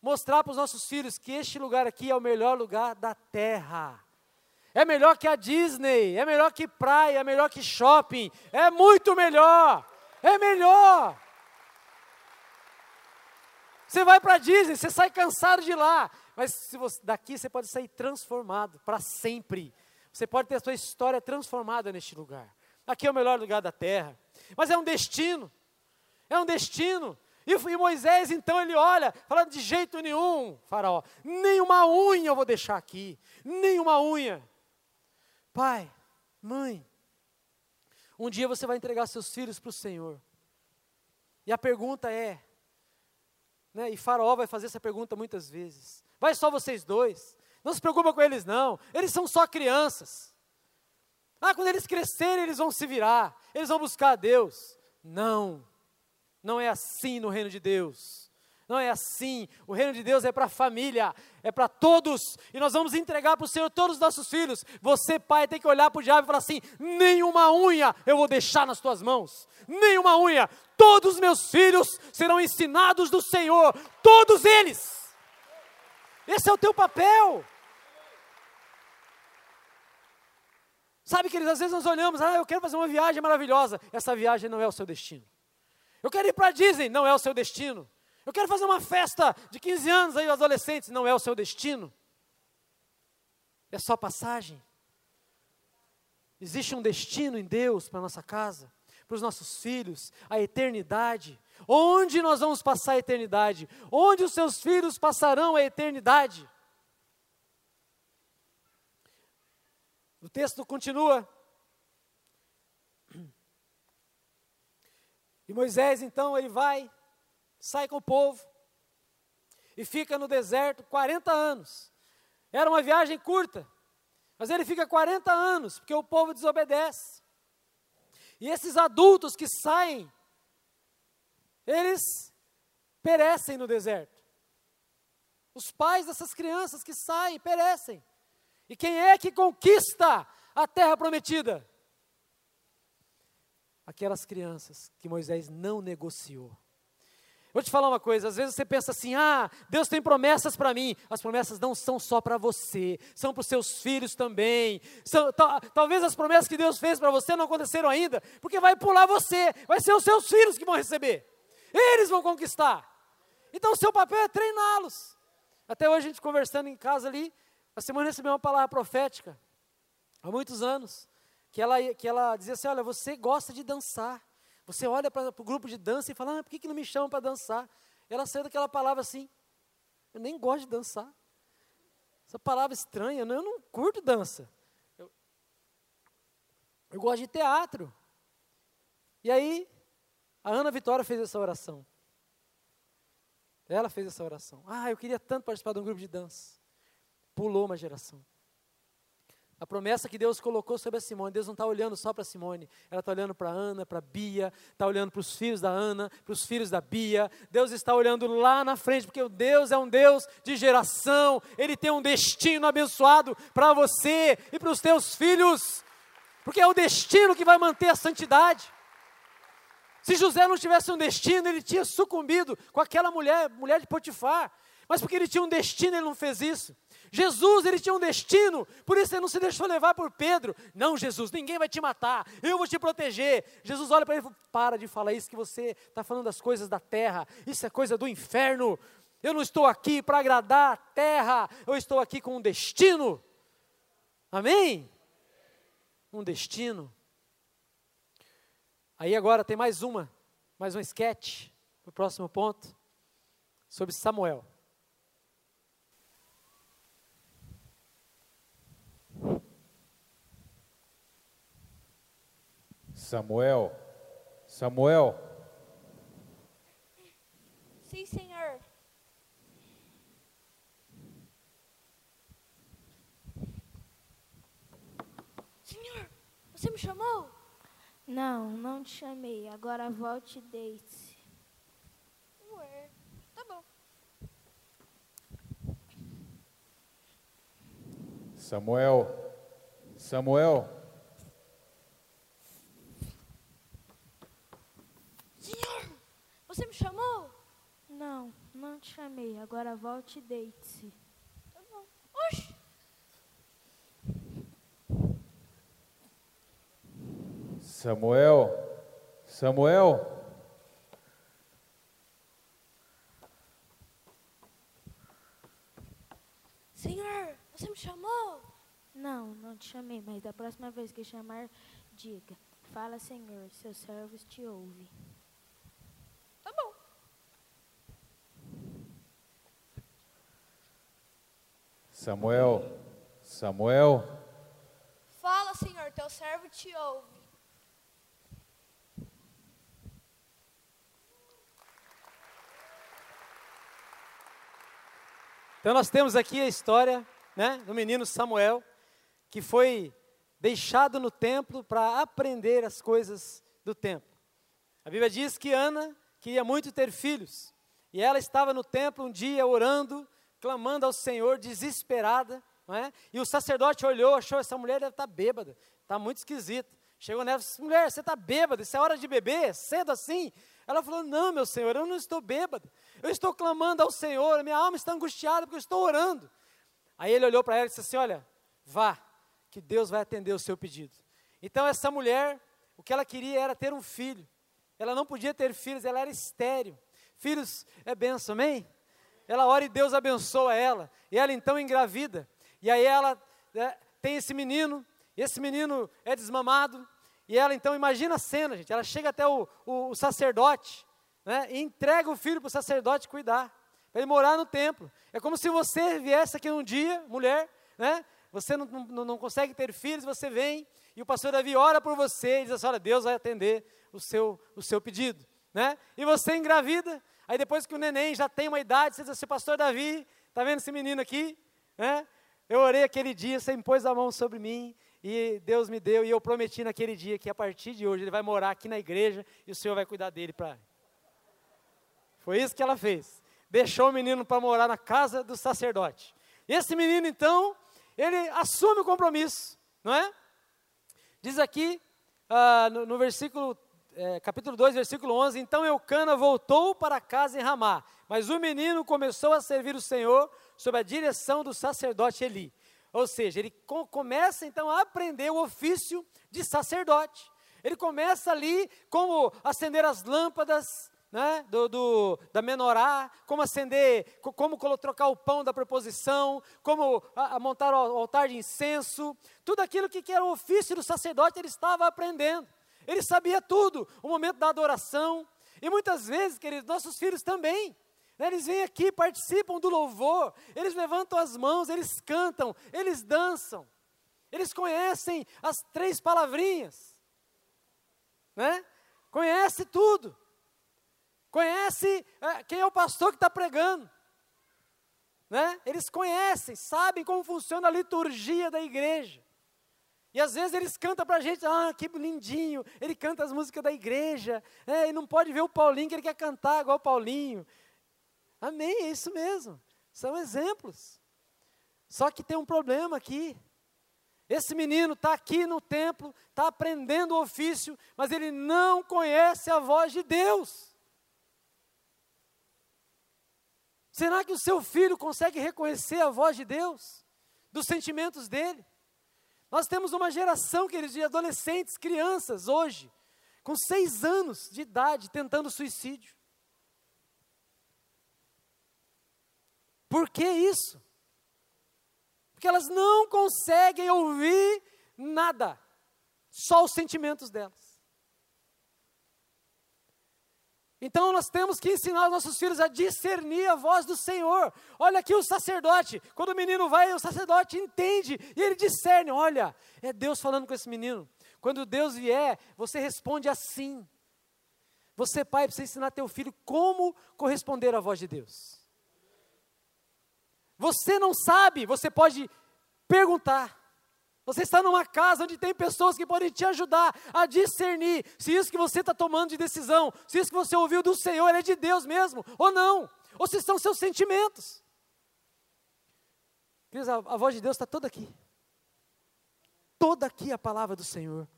A: mostrar para os nossos filhos que este lugar aqui é o melhor lugar da terra. É melhor que a Disney, é melhor que praia, é melhor que shopping, é muito melhor. É melhor. Você vai para Disney, você sai cansado de lá, mas se você, daqui você pode sair transformado para sempre. Você pode ter a sua história transformada neste lugar. Aqui é o melhor lugar da terra. Mas é um destino. É um destino. E, e Moisés, então, ele olha, fala de jeito nenhum, faraó, nenhuma unha eu vou deixar aqui, nenhuma unha. Pai, mãe, um dia você vai entregar seus filhos para o Senhor. E a pergunta é, né, e Faraó vai fazer essa pergunta muitas vezes: vai só vocês dois? Não se preocupa com eles, não. Eles são só crianças. Ah, quando eles crescerem, eles vão se virar, eles vão buscar a Deus. Não, não é assim no reino de Deus. Não é assim. O reino de Deus é para a família, é para todos. E nós vamos entregar para o Senhor todos os nossos filhos. Você, pai, tem que olhar para o diabo e falar assim: nenhuma unha eu vou deixar nas tuas mãos. Nenhuma unha. Todos os meus filhos serão ensinados do Senhor. Todos eles. Esse é o teu papel. Sabe, que às vezes nós olhamos, ah, eu quero fazer uma viagem maravilhosa. Essa viagem não é o seu destino. Eu quero ir para Disney, não é o seu destino. Eu quero fazer uma festa de 15 anos aí, adolescentes, não é o seu destino. É só passagem. Existe um destino em Deus para nossa casa, para os nossos filhos, a eternidade. Onde nós vamos passar a eternidade? Onde os seus filhos passarão a eternidade? O texto continua. E Moisés, então, ele vai sai com o povo e fica no deserto 40 anos. Era uma viagem curta, mas ele fica 40 anos, porque o povo desobedece. E esses adultos que saem, eles perecem no deserto. Os pais dessas crianças que saem perecem. E quem é que conquista a terra prometida? Aquelas crianças que Moisés não negociou. Vou te falar uma coisa, às vezes você pensa assim: ah, Deus tem promessas para mim. As promessas não são só para você, são para os seus filhos também. São, talvez as promessas que Deus fez para você não aconteceram ainda, porque vai pular você, vai ser os seus filhos que vão receber. Eles vão conquistar. Então o seu papel é treiná-los. Até hoje a gente conversando em casa ali, A Simone recebeu uma palavra profética há muitos anos, que ela, que ela dizia assim: Olha, você gosta de dançar. Você olha para o grupo de dança e fala: ah, Por que, que não me chamam para dançar? Ela saiu daquela palavra assim: Eu nem gosto de dançar. Essa palavra estranha, eu não curto dança. Eu, eu gosto de teatro. E aí, a Ana Vitória fez essa oração. Ela fez essa oração. Ah, eu queria tanto participar de um grupo de dança. Pulou uma geração. A promessa que Deus colocou sobre a Simone, Deus não está olhando só para Simone, ela está olhando para Ana, para Bia, está olhando para os filhos da Ana, para os filhos da Bia. Deus está olhando lá na frente, porque Deus é um Deus de geração, Ele tem um destino abençoado para você e para os teus filhos, porque é o destino que vai manter a santidade. Se José não tivesse um destino, ele tinha sucumbido com aquela mulher, mulher de Potifar, mas porque ele tinha um destino, ele não fez isso. Jesus, ele tinha um destino, por isso ele não se deixou levar por Pedro. Não, Jesus, ninguém vai te matar, eu vou te proteger. Jesus olha para ele e fala: Para de falar isso, que você está falando das coisas da terra, isso é coisa do inferno. Eu não estou aqui para agradar a terra, eu estou aqui com um destino. Amém? Um destino. Aí agora tem mais uma, mais um sketch, o próximo ponto, sobre Samuel.
E: Samuel, Samuel.
F: Sim, senhor. Senhor, você me chamou?
G: Não, não te chamei. Agora volte e deite-se.
F: Ué, tá bom.
E: Samuel, Samuel.
F: Senhor, você me chamou?
G: Não, não te chamei. Agora volte e deite-se.
F: Tá bom. Oxi.
E: Samuel, Samuel.
F: Senhor, você me chamou?
G: Não, não te chamei, mas da próxima vez que chamar, diga: Fala, Senhor, seus servos te ouvem.
F: Tá bom.
E: Samuel, Samuel.
F: Fala, Senhor, teu servo te ouve.
A: Então nós temos aqui a história né, do menino Samuel, que foi deixado no templo para aprender as coisas do templo. A Bíblia diz que Ana queria muito ter filhos, e ela estava no templo um dia orando, clamando ao Senhor, desesperada, é? e o sacerdote olhou, achou, essa mulher deve estar bêbada, está muito esquisita. Chegou nela e disse, mulher, você está bêbada, isso é hora de beber, cedo assim? Ela falou, não, meu Senhor, eu não estou bêbada, eu estou clamando ao Senhor, minha alma está angustiada porque eu estou orando. Aí ele olhou para ela e disse assim, olha, vá, que Deus vai atender o seu pedido. Então essa mulher, o que ela queria era ter um filho, ela não podia ter filhos, ela era estéreo. Filhos é benção, amém? Ela ora e Deus abençoa ela, e ela então engravida, e aí ela é, tem esse menino, e esse menino é desmamado, e ela então, imagina a cena, gente, ela chega até o, o, o sacerdote, né, e entrega o filho para o sacerdote cuidar, para ele morar no templo. É como se você viesse aqui um dia, mulher, né, você não, não, não consegue ter filhos, você vem, e o pastor Davi ora por você, e diz assim, olha, Deus vai atender o seu, o seu pedido, né, e você engravida, aí depois que o neném já tem uma idade, você diz assim, pastor Davi, está vendo esse menino aqui, né, eu orei aquele dia, você impôs a mão sobre mim, e Deus me deu, e eu prometi naquele dia que a partir de hoje ele vai morar aqui na igreja e o Senhor vai cuidar dele para. Foi isso que ela fez. Deixou o menino para morar na casa do sacerdote. Esse menino, então, ele assume o compromisso, não é? Diz aqui, ah, no, no, versículo, é, capítulo 2, versículo 11: Então Eucana voltou para casa em Ramá, mas o menino começou a servir o Senhor sob a direção do sacerdote Eli. Ou seja, ele co começa então a aprender o ofício de sacerdote. Ele começa ali como acender as lâmpadas, né, do, do, da menorá, como acender, co- como trocar o pão da preposição, como a- a montar o altar de incenso, tudo aquilo que, que era o ofício do sacerdote, ele estava aprendendo. Ele sabia tudo, o momento da adoração. E muitas vezes, queridos, nossos filhos também. né, eles vêm aqui, participam do louvor, eles levantam as mãos, eles cantam, eles dançam. Eles conhecem as três palavrinhas. Né? Conhece tudo. Conhece eh, quem é o pastor que está pregando. Né? Eles conhecem, sabem como funciona a liturgia da igreja. E às vezes eles cantam para a gente, ah, que lindinho, ele canta as músicas da igreja, é, e não pode ver o Paulinho que ele quer cantar igual o Paulinho. Amém, é isso mesmo. São exemplos. Só que tem um problema aqui. Esse menino está aqui no templo, está aprendendo o ofício, mas ele não conhece a voz de Deus. Será que o seu filho consegue reconhecer a voz de Deus? Dos sentimentos dele? Nós temos uma geração, queridos, de adolescentes, crianças hoje, com seis anos de idade, tentando suicídio. Por que isso? Porque elas não conseguem ouvir nada, só os sentimentos delas. Então nós temos que ensinar os nossos filhos a discernir a voz do Senhor. Olha aqui o sacerdote, quando o menino vai, o sacerdote entende e ele discerne: olha, é Deus falando com esse menino. Quando Deus vier, você responde assim. Você, pai, precisa ensinar teu filho como corresponder à voz de Deus. Você não sabe, você pode perguntar. Você está numa casa onde tem pessoas que podem te ajudar a discernir se isso que você está tomando de decisão, se isso que você ouviu do Senhor é de Deus mesmo, ou não, ou se são seus sentimentos. Queridos, a, a voz de Deus está toda aqui. Toda aqui a palavra do Senhor.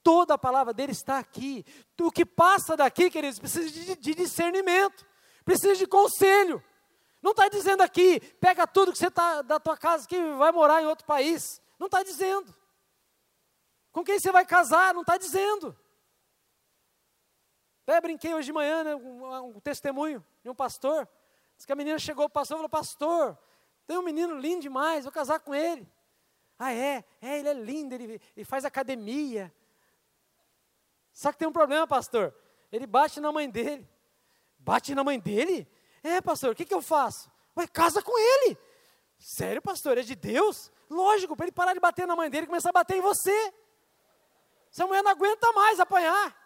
A: Toda a palavra dele está aqui. O que passa daqui, queridos, precisa de, de discernimento, precisa de conselho. Não está dizendo aqui, pega tudo que você está da tua casa que vai morar em outro país. Não está dizendo. Com quem você vai casar? Não está dizendo. Até brinquei hoje de manhã, né, um, um testemunho de um pastor. Diz que a menina chegou, o pastor falou, pastor, tem um menino lindo demais, vou casar com ele. Ah, é? É, ele é lindo, ele, ele faz academia. Só que tem um problema, pastor. Ele bate na mãe dele. Bate na mãe dele? É, pastor, o que, que eu faço? Ué, casa com ele. Sério, pastor, é de Deus? Lógico, para ele parar de bater na mãe dele e começar a bater em você. Essa mulher não aguenta mais apanhar.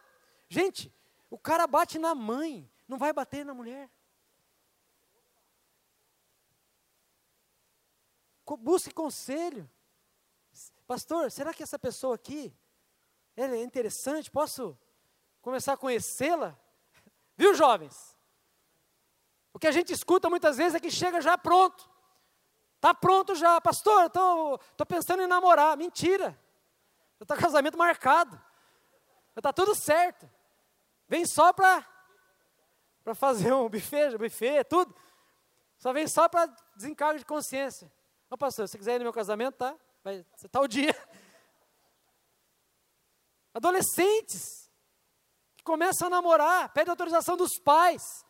A: Gente, o cara bate na mãe, não vai bater na mulher. Busque conselho. Pastor, será que essa pessoa aqui, é interessante? Posso começar a conhecê-la? Viu, jovens? O que a gente escuta muitas vezes é que chega já pronto. Está pronto já, pastor, estou pensando em namorar. Mentira. Já está casamento marcado. Já está tudo certo. Vem só para para fazer um buffet, buffet, tudo. Só vem só para desencargo de consciência. Ô pastor, se quiser ir no meu casamento, tá? Vai, tá o dia. Adolescentes que começam a namorar, pedem autorização dos pais.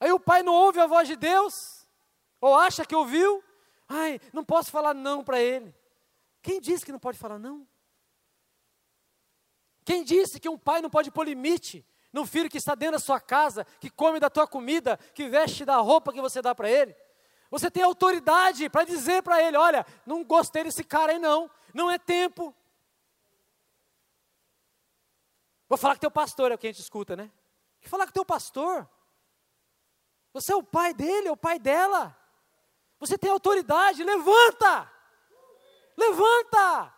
A: Aí o pai não ouve a voz de Deus, ou acha que ouviu. Ai, não posso falar não para ele. Quem disse que não pode falar não? Quem disse que um pai não pode pôr limite no filho que está dentro da sua casa, que come da tua comida, que veste da roupa que você dá para ele? Você tem autoridade para dizer para ele: olha, não gostei desse cara aí não, não é tempo. Vou falar que teu pastor é o que a gente escuta, né? Vou falar que teu pastor. Você é o pai dele, é o pai dela. Você tem autoridade, levanta! Levanta!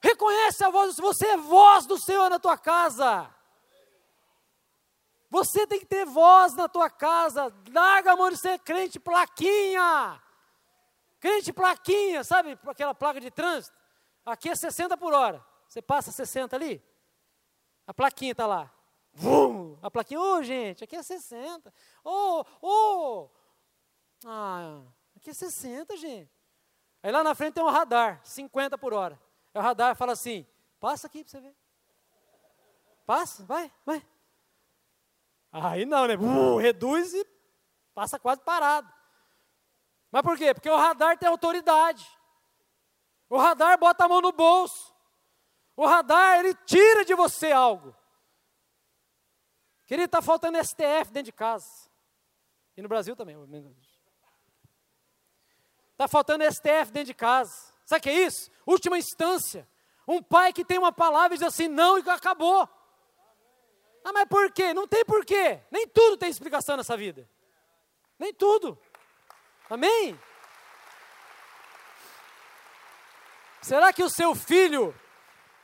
A: Reconhece a voz, você é voz do Senhor na tua casa. Você tem que ter voz na tua casa. Larga a mão de ser crente plaquinha. Crente plaquinha, sabe aquela placa de trânsito? Aqui é 60 por hora. Você passa 60 ali? A plaquinha está lá. Vum! A plaquinha, ô oh, gente, aqui é 60. Ô, oh, ô! Oh. Ah, aqui é 60, gente. Aí lá na frente tem um radar, 50 por hora. Aí o radar fala assim: passa aqui para você ver. Passa, vai, vai. Aí não, né? Uh, reduz e passa quase parado. Mas por quê? Porque o radar tem autoridade. O radar bota a mão no bolso. O radar, ele tira de você algo. Querido, está faltando STF dentro de casa. E no Brasil também. Está faltando STF dentro de casa. Sabe o que é isso? Última instância. Um pai que tem uma palavra e diz assim, não, e acabou. Ah, mas por quê? Não tem porquê. Nem tudo tem explicação nessa vida. Nem tudo. Amém? Será que o seu filho,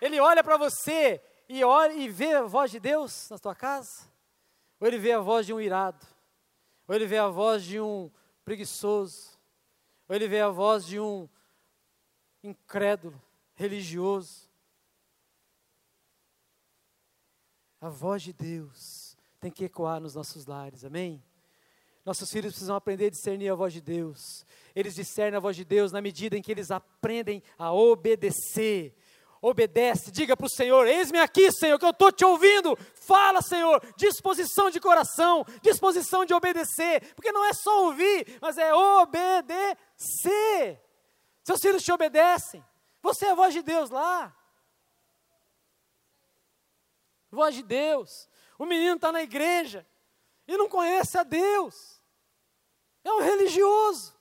A: ele olha para você e olha e vê a voz de Deus na tua casa? Ou ele vê a voz de um irado? Ou ele vê a voz de um preguiçoso? Ou ele vê a voz de um incrédulo, religioso? A voz de Deus tem que ecoar nos nossos lares, amém? Nossos filhos precisam aprender a discernir a voz de Deus. Eles discernem a voz de Deus na medida em que eles aprendem a obedecer. Obedece, diga para o Senhor: Eis-me aqui, Senhor, que eu estou te ouvindo. Fala, Senhor, disposição de coração, disposição de obedecer, porque não é só ouvir, mas é obedecer. Seus filhos te obedecem, você é a voz de Deus lá. Voz de Deus. O menino está na igreja e não conhece a Deus. É um religioso.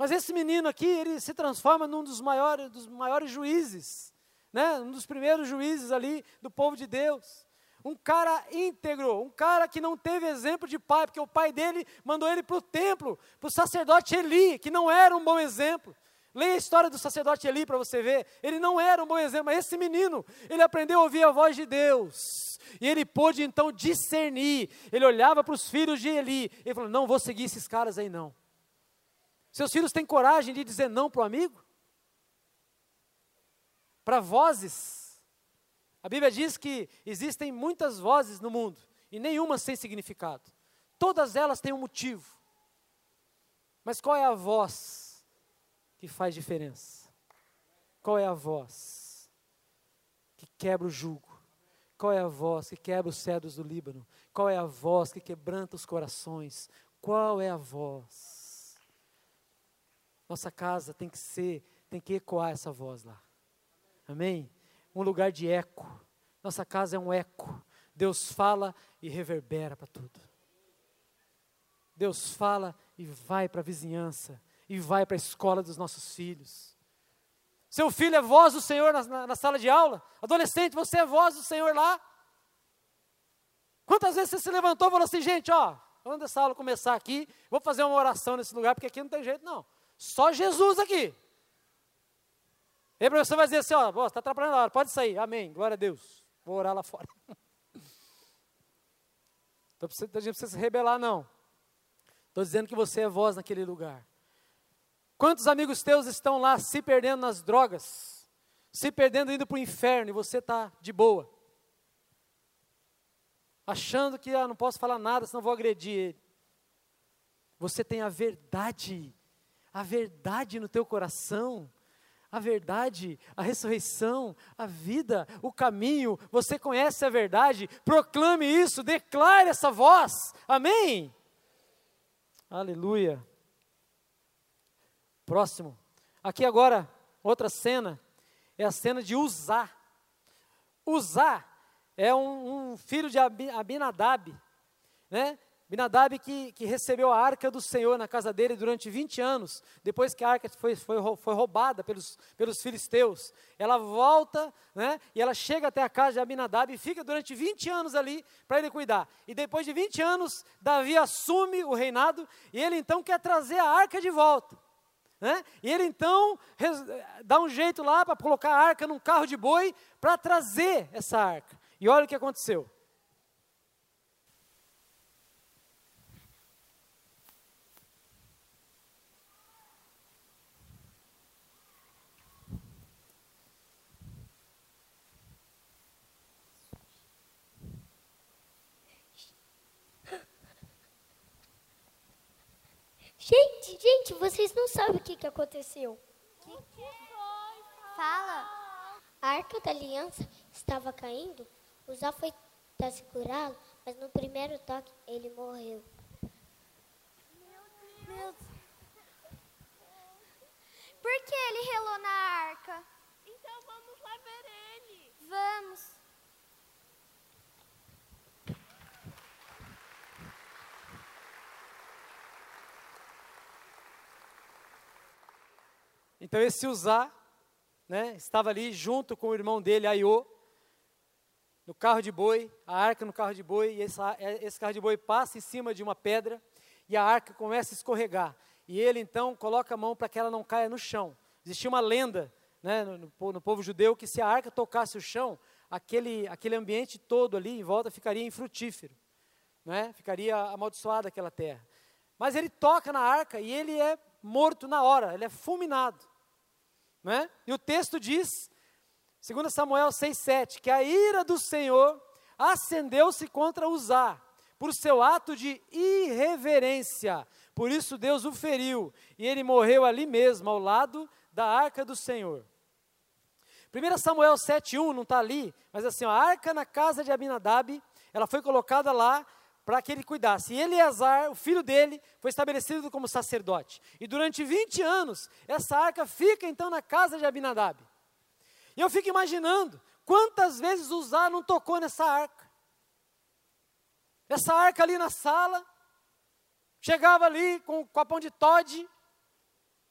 A: Mas esse menino aqui, ele se transforma num dos maiores, dos maiores juízes, né? um dos primeiros juízes ali do povo de Deus. Um cara íntegro, um cara que não teve exemplo de pai, porque o pai dele mandou ele para o templo, para o sacerdote Eli, que não era um bom exemplo. Leia a história do sacerdote Eli para você ver. Ele não era um bom exemplo, mas esse menino, ele aprendeu a ouvir a voz de Deus. E ele pôde então discernir. Ele olhava para os filhos de Eli. E falou: Não vou seguir esses caras aí, não. Seus filhos têm coragem de dizer não para o amigo? Para vozes. A Bíblia diz que existem muitas vozes no mundo e nenhuma sem significado. Todas elas têm um motivo. Mas qual é a voz que faz diferença? Qual é a voz que quebra o jugo? Qual é a voz que quebra os cedros do Líbano? Qual é a voz que quebranta os corações? Qual é a voz? Nossa casa tem que ser, tem que ecoar essa voz lá. Amém? Um lugar de eco. Nossa casa é um eco. Deus fala e reverbera para tudo. Deus fala e vai para a vizinhança, e vai para a escola dos nossos filhos. Seu filho é voz do Senhor na, na, na, sala de aula. Adolescente, você é voz do Senhor lá. Quantas vezes você se levantou e falou assim, gente, ó, quando essa aula começar aqui, vou fazer uma oração nesse lugar, porque aqui não tem jeito, não. Só Jesus aqui. E aí, professor vai dizer assim, ó, você está atrapalhando a hora, pode sair, amém, glória a Deus. Vou orar lá fora. Então, a gente precisa se rebelar, não. Estou dizendo que você é voz naquele lugar. Quantos amigos teus estão lá se perdendo nas drogas, se perdendo indo para o inferno e você está de boa? Achando que ah, não posso falar nada, senão vou agredir ele. Você tem a verdade, a verdade no teu coração, a verdade, a ressurreição, a vida, o caminho, você conhece a verdade, proclame isso, declare essa voz, amém? Aleluia. Próximo. Aqui agora, outra cena, é a cena de Uzá. Uzá é um, um filho de Abinadab, né? Abinadab que, que recebeu a arca do Senhor na casa dele durante 20 anos, depois que a arca foi, foi, foi roubada pelos, pelos filisteus. Ela volta, né, e ela chega até a casa de Abinadab e fica durante 20 anos ali para ele cuidar. E depois de 20 anos, Davi assume o reinado e ele então quer trazer a arca de volta. Né? E ele então dá um jeito lá para colocar a arca num carro de boi para trazer essa arca. E olha o que aconteceu.
B: Gente, gente, vocês não sabem o que, que aconteceu. O que,
C: que foi? Fala.
B: A arca da aliança estava caindo. Uzá foi tentar segurá-lo, mas no primeiro toque ele morreu.
C: Meu Por que ele relou na arca?
F: Então vamos lá ver ele.
C: Vamos.
A: Então esse Uzá, né, estava ali junto com o irmão dele, Aiô, no carro de boi, a arca no carro de boi, e esse, esse carro de boi passa em cima de uma pedra e a arca começa a escorregar. E ele então coloca a mão para que ela não caia no chão. Existia uma lenda né, no, no, no, povo judeu que se a arca tocasse o chão, aquele, aquele ambiente todo ali em volta ficaria infrutífero, né, ficaria amaldiçoada aquela terra. Mas ele toca na arca e ele é morto na hora, ele é fulminado. Né? E o texto diz, 2 Samuel 6,7, que a ira do Senhor acendeu-se contra Uzá, por seu ato de irreverência. Por isso Deus o feriu, e ele morreu ali mesmo, ao lado da arca do Senhor. 1 Samuel 7,1 não está ali, mas assim, a arca na casa de Abinadab, ela foi colocada lá para que ele cuidasse. E Eleazar, o filho dele, foi estabelecido como sacerdote. E durante 20 anos, essa arca fica então na casa de Abinadab. E eu fico imaginando quantas vezes Uzá não tocou nessa arca. Essa arca ali na sala, chegava ali com o copão de Todd,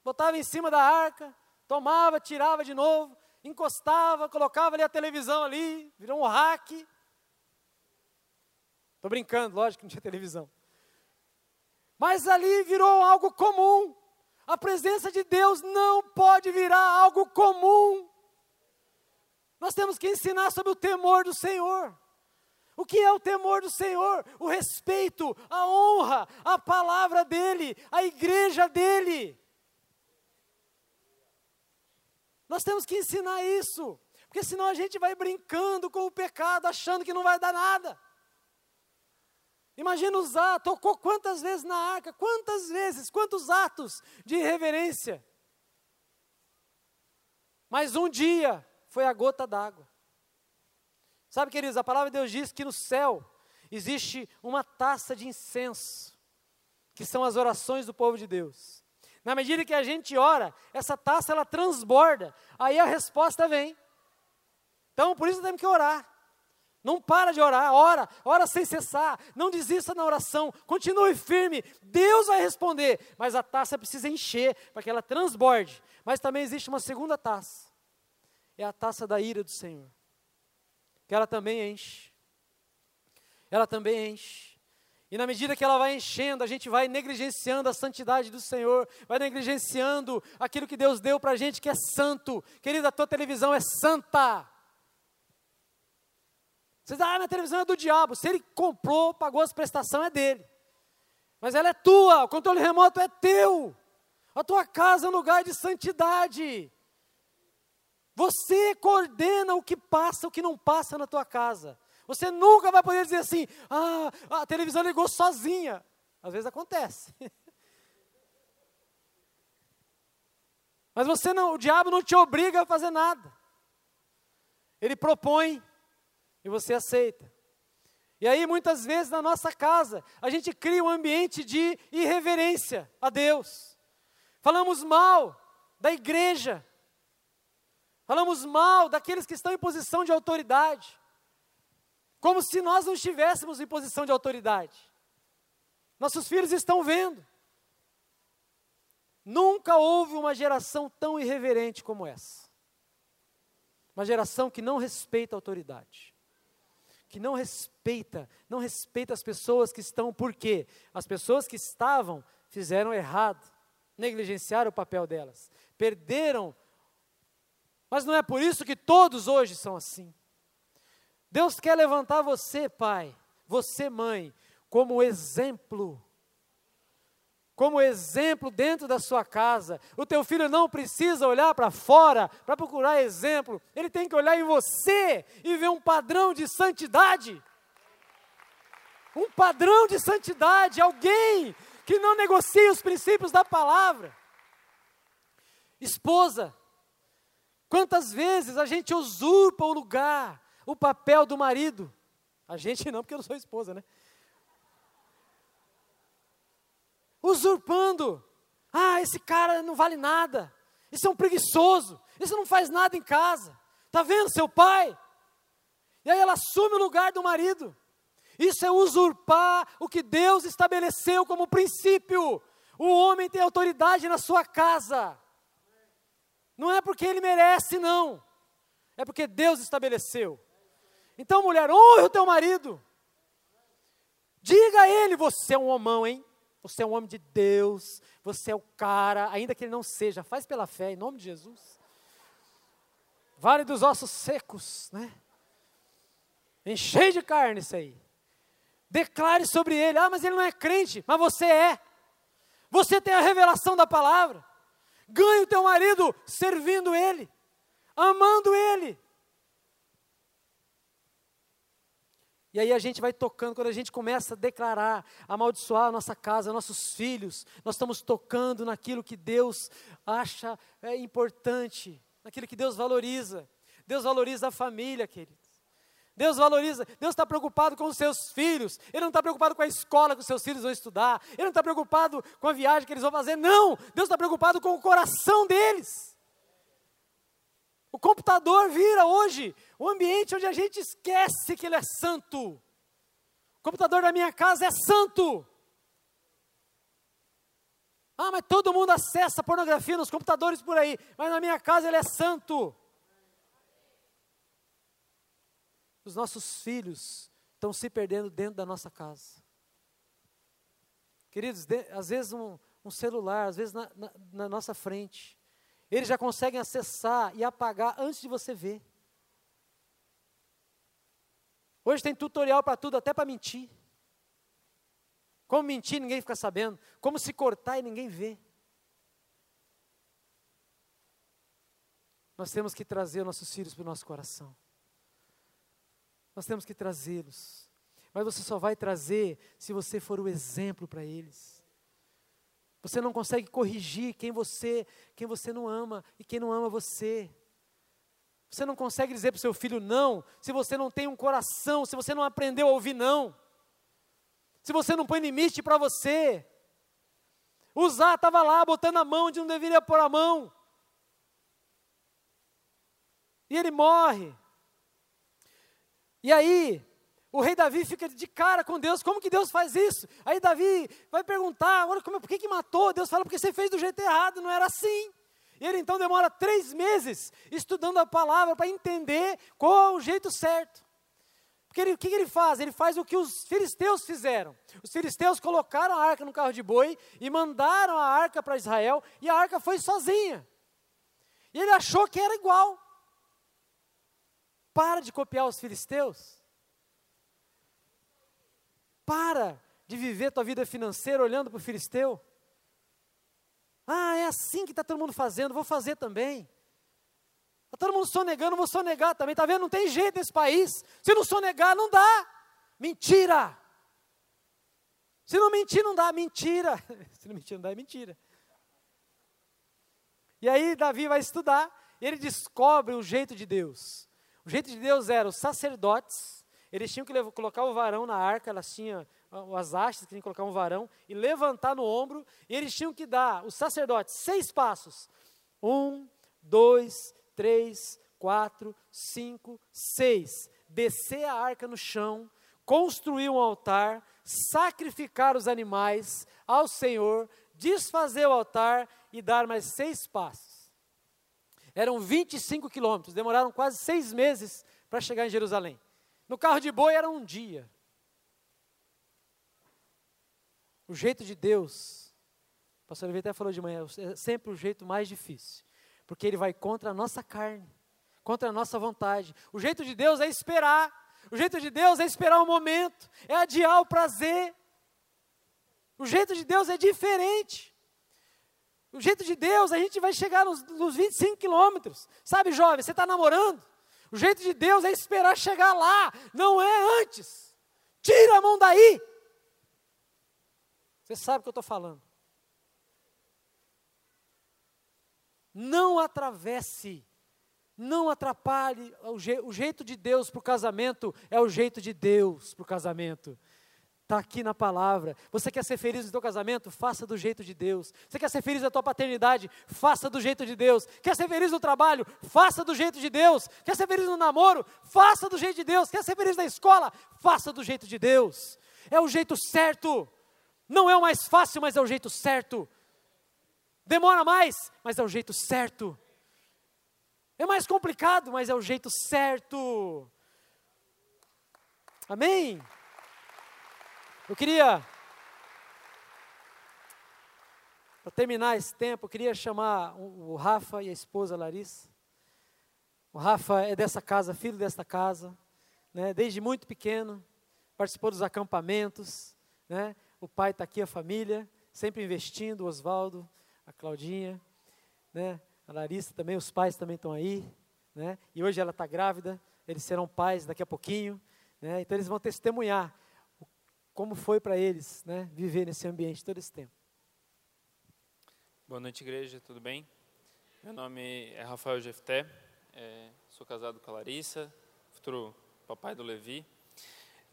A: botava em cima da arca, tomava, tirava de novo, encostava, colocava ali a televisão ali, virou um hack. Estou brincando, lógico que não tinha televisão. Mas ali virou algo comum. A presença de Deus não pode virar algo comum. Nós temos que ensinar sobre o temor do Senhor. O que é o temor do Senhor? O respeito, a honra, a palavra dEle, a igreja dEle. Nós temos que ensinar isso, porque senão a gente vai brincando com o pecado, achando que não vai dar nada. Imagina usar, tocou quantas vezes na arca, quantas vezes, quantos atos de irreverência. Mas um dia foi a gota d'água. Sabe, queridos, a palavra de Deus diz que no céu existe uma taça de incenso, que são as orações do povo de Deus. Na medida que a gente ora, essa taça ela transborda, aí a resposta vem. Então, por isso temos que orar. Não para de orar, ora, ora sem cessar, não desista na oração, continue firme, Deus vai responder, mas a taça precisa encher para que ela transborde. Mas também existe uma segunda taça, é a taça da ira do Senhor, que ela também enche, ela também enche. E na medida que ela vai enchendo, a gente vai negligenciando a santidade do Senhor, vai negligenciando aquilo que Deus deu para a gente que é santo. Querida, a tua televisão é santa. Você diz, ah, minha televisão é do diabo. Se ele comprou, pagou as prestações, é dele. Mas ela é tua, o controle remoto é teu. A tua casa é um lugar de santidade. Você coordena o que passa, o que não passa na tua casa. Você nunca vai poder dizer assim, ah, a televisão ligou sozinha. Às vezes acontece. Mas você não, o diabo não te obriga a fazer nada. Ele propõe e você aceita. E aí, muitas vezes, na nossa casa, a gente cria um ambiente de irreverência a Deus. Falamos mal da igreja. Falamos mal daqueles que estão em posição de autoridade. Como se nós não estivéssemos em posição de autoridade. Nossos filhos estão vendo. Nunca houve uma geração tão irreverente como essa. Uma geração que não respeita a autoridade que não respeita, não respeita as pessoas que estão, por quê? As pessoas que estavam fizeram errado, negligenciaram o papel delas, perderam. Mas não é por isso que todos hoje são assim. Deus quer levantar você, pai, você, mãe, como exemplo como exemplo dentro da sua casa. O teu filho não precisa olhar para fora para procurar exemplo, ele tem que olhar em você e ver um padrão de santidade. Um padrão de santidade, alguém que não negocia os princípios da palavra. Esposa, quantas vezes a gente usurpa o lugar, o papel do marido? A gente não, porque eu não sou esposa, né? Usurpando. Ah, esse cara não vale nada. Isso é um preguiçoso. Isso não faz nada em casa. Tá vendo seu pai? E aí ela assume o lugar do marido. Isso é usurpar o que Deus estabeleceu como princípio. O homem tem autoridade na sua casa. Não é porque ele merece, não. É porque Deus estabeleceu. Então, mulher, honre o teu marido. Diga a ele: você é um homão, hein? Você é um homem de Deus. Você é o cara, ainda que ele não seja. Faz pela fé, em nome de Jesus. Vale dos ossos secos, né? Enchei de carne isso aí. Declare sobre ele: ah, mas ele não é crente, mas você é. Você tem a revelação da palavra. Ganhe o teu marido servindo ele, amando ele. E aí a gente vai tocando, quando a gente começa a declarar, amaldiçoar a nossa casa, nossos filhos, nós estamos tocando naquilo que Deus acha é, importante, naquilo que Deus valoriza. Deus valoriza a família, querido. Deus valoriza, Deus está preocupado com os seus filhos, Ele não está preocupado com a escola que os seus filhos vão estudar, Ele não está preocupado com a viagem que eles vão fazer, não, Deus está preocupado com o coração deles. O computador vira hoje o ambiente onde a gente esquece que ele é santo. O computador da minha casa é santo. Ah, mas todo mundo acessa pornografia nos computadores por aí, mas na minha casa ele é santo. Os nossos filhos estão se perdendo dentro da nossa casa. Queridos, de, às vezes um, um, celular, às vezes na, na, na nossa frente, eles já conseguem acessar e apagar antes de você ver. Hoje tem tutorial para tudo, até para mentir. Como mentir, ninguém fica sabendo. Como se cortar e ninguém vê. Nós temos que trazer nossos filhos para o nosso coração. Nós temos que trazê-los. Mas você só vai trazer se você for o exemplo para eles. Você não consegue corrigir quem você, quem você não ama e quem não ama você. Você não consegue dizer para o seu filho não, se você não tem um coração, se você não aprendeu a ouvir não. Se você não põe limite para você. Usar estava lá botando a mão onde não deveria pôr a mão. E ele morre. E aí, o rei Davi fica de cara com Deus, como que Deus faz isso? Aí Davi vai perguntar, agora como, por que, que matou? Deus fala, porque você fez do jeito errado, não era assim. E ele então demora três meses estudando a palavra para entender qual é o jeito certo. Porque ele, o que, ele faz? Ele faz o que os filisteus fizeram. Os filisteus colocaram a arca no carro de boi e mandaram a arca para Israel, e a arca foi sozinha. E ele achou que era igual. Para de copiar os filisteus. Para de viver tua vida financeira olhando para o filisteu. Ah, é assim que está todo mundo fazendo, vou fazer também. Está todo mundo sonegando, vou sonegar também. Está vendo? Não tem jeito nesse país. Se não sonegar, não dá. Mentira. Se não mentir, não dá. Mentira. Se não mentir, não dá, é mentira. E aí Davi vai estudar e ele descobre o jeito de Deus. O jeito de Deus era os sacerdotes, eles tinham que levar, colocar o varão na arca, elas tinham as hastes, que colocar um varão, e levantar no ombro, e eles tinham que dar, os sacerdotes, seis passos. Um, dois, três, quatro, cinco, seis. Descer a arca no chão, construir um altar, sacrificar os animais ao Senhor, desfazer o altar e dar mais seis passos. Eram 25 quilômetros, demoraram quase seis meses para chegar em Jerusalém. No carro de boi era um dia. O jeito de Deus, o pastor Oliveira até falou de manhã, é sempre o jeito mais difícil, porque ele vai contra a nossa carne, contra a nossa vontade. O jeito de Deus é esperar, o jeito de Deus é esperar o um momento, é adiar o prazer. O jeito de Deus é diferente. O jeito de Deus, a gente vai chegar nos, nos 25 quilômetros. Sabe, jovem, você está namorando? O jeito de Deus é esperar chegar lá, não é antes. Tira a mão daí. Você sabe o que eu estou falando. Não atravesse, Não atrapalhe o, je, o jeito de Deus para o casamento, é o jeito de Deus para o casamento. Está aqui na palavra. Você quer ser feliz no seu casamento? Faça do jeito de Deus. Você quer ser feliz na tua paternidade? Faça do jeito de Deus. Quer ser feliz no trabalho? Faça do jeito de Deus. Quer ser feliz no namoro? Faça do jeito de Deus. Quer ser feliz na escola? Faça do jeito de Deus. É o jeito certo. Não é o mais fácil, mas é o jeito certo. Demora mais, mas é o jeito certo. É mais complicado, mas é o jeito certo. Amém? Eu queria, para terminar esse tempo, eu queria chamar o Rafa e a esposa Larissa. O Rafa é dessa casa, filho desta casa, né? desde muito pequeno, participou dos acampamentos, né? o pai está aqui, a família, sempre investindo, o Oswaldo, a Claudinha, né? a Larissa também, os pais também estão aí, né? e hoje ela está grávida, eles serão pais daqui a pouquinho, né? então eles vão testemunhar como foi para eles né, viver nesse ambiente todo esse tempo.
H: Boa noite, igreja, tudo bem? Meu nome é Rafael Jefté, é, sou casado com a Larissa, futuro papai do Levi.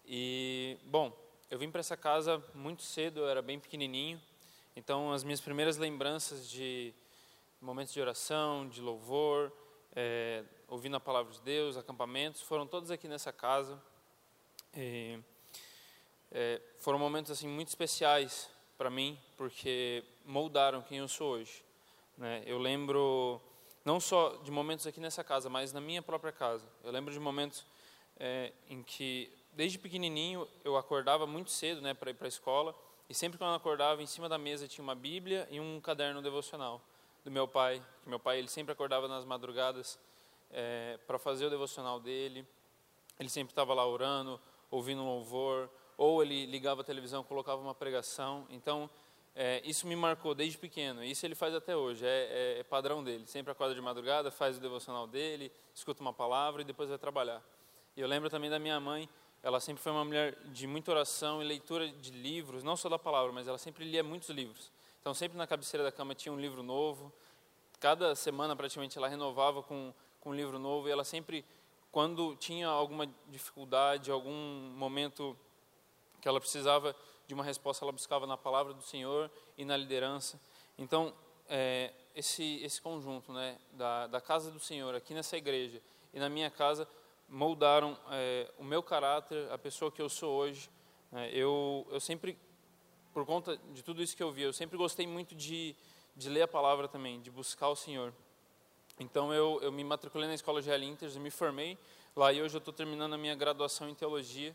H: E, bom, eu vim para essa casa muito cedo, eu era bem pequenininho, então as minhas primeiras lembranças de momentos de oração, de louvor, é, ouvindo a palavra de Deus, acampamentos, foram todos aqui nessa casa. E, é, foram momentos assim muito especiais para mim, porque moldaram quem eu sou hoje. Né? Eu lembro não só de momentos aqui nessa casa, mas na minha própria casa. Eu lembro de momentos é, em que, desde pequenininho, eu acordava muito cedo né, para ir para a escola, e sempre quando eu acordava, em cima da mesa tinha uma Bíblia e um caderno devocional do meu pai. Que meu pai ele sempre acordava nas madrugadas é, para fazer o devocional dele. Ele sempre estava lá orando, ouvindo louvor, ou ele ligava a televisão, colocava uma pregação. Então, é, isso me marcou desde pequeno. Isso ele faz até hoje, é, é, é, padrão dele. Sempre acorda de madrugada, faz o devocional dele, escuta uma palavra e depois vai trabalhar. E eu lembro também da minha mãe, ela sempre foi uma mulher de muita oração e leitura de livros, não só da palavra, mas ela sempre lia muitos livros. Então, sempre na cabeceira da cama tinha um livro novo. Cada semana, praticamente, ela renovava com, com um livro novo. E ela sempre, quando tinha alguma dificuldade, algum momento que ela precisava de uma resposta, ela buscava na palavra do Senhor e na liderança. Então, é, esse, esse conjunto né, da, da casa do Senhor aqui nessa igreja e na minha casa moldaram é, o meu caráter, a pessoa que eu sou hoje. É, eu, eu sempre, por conta de tudo isso que eu vi, eu sempre gostei muito de, de ler a palavra também, de buscar o Senhor. Então eu, eu me matriculei na escola de Inters, me formei lá e hoje eu estou terminando a minha graduação em teologia.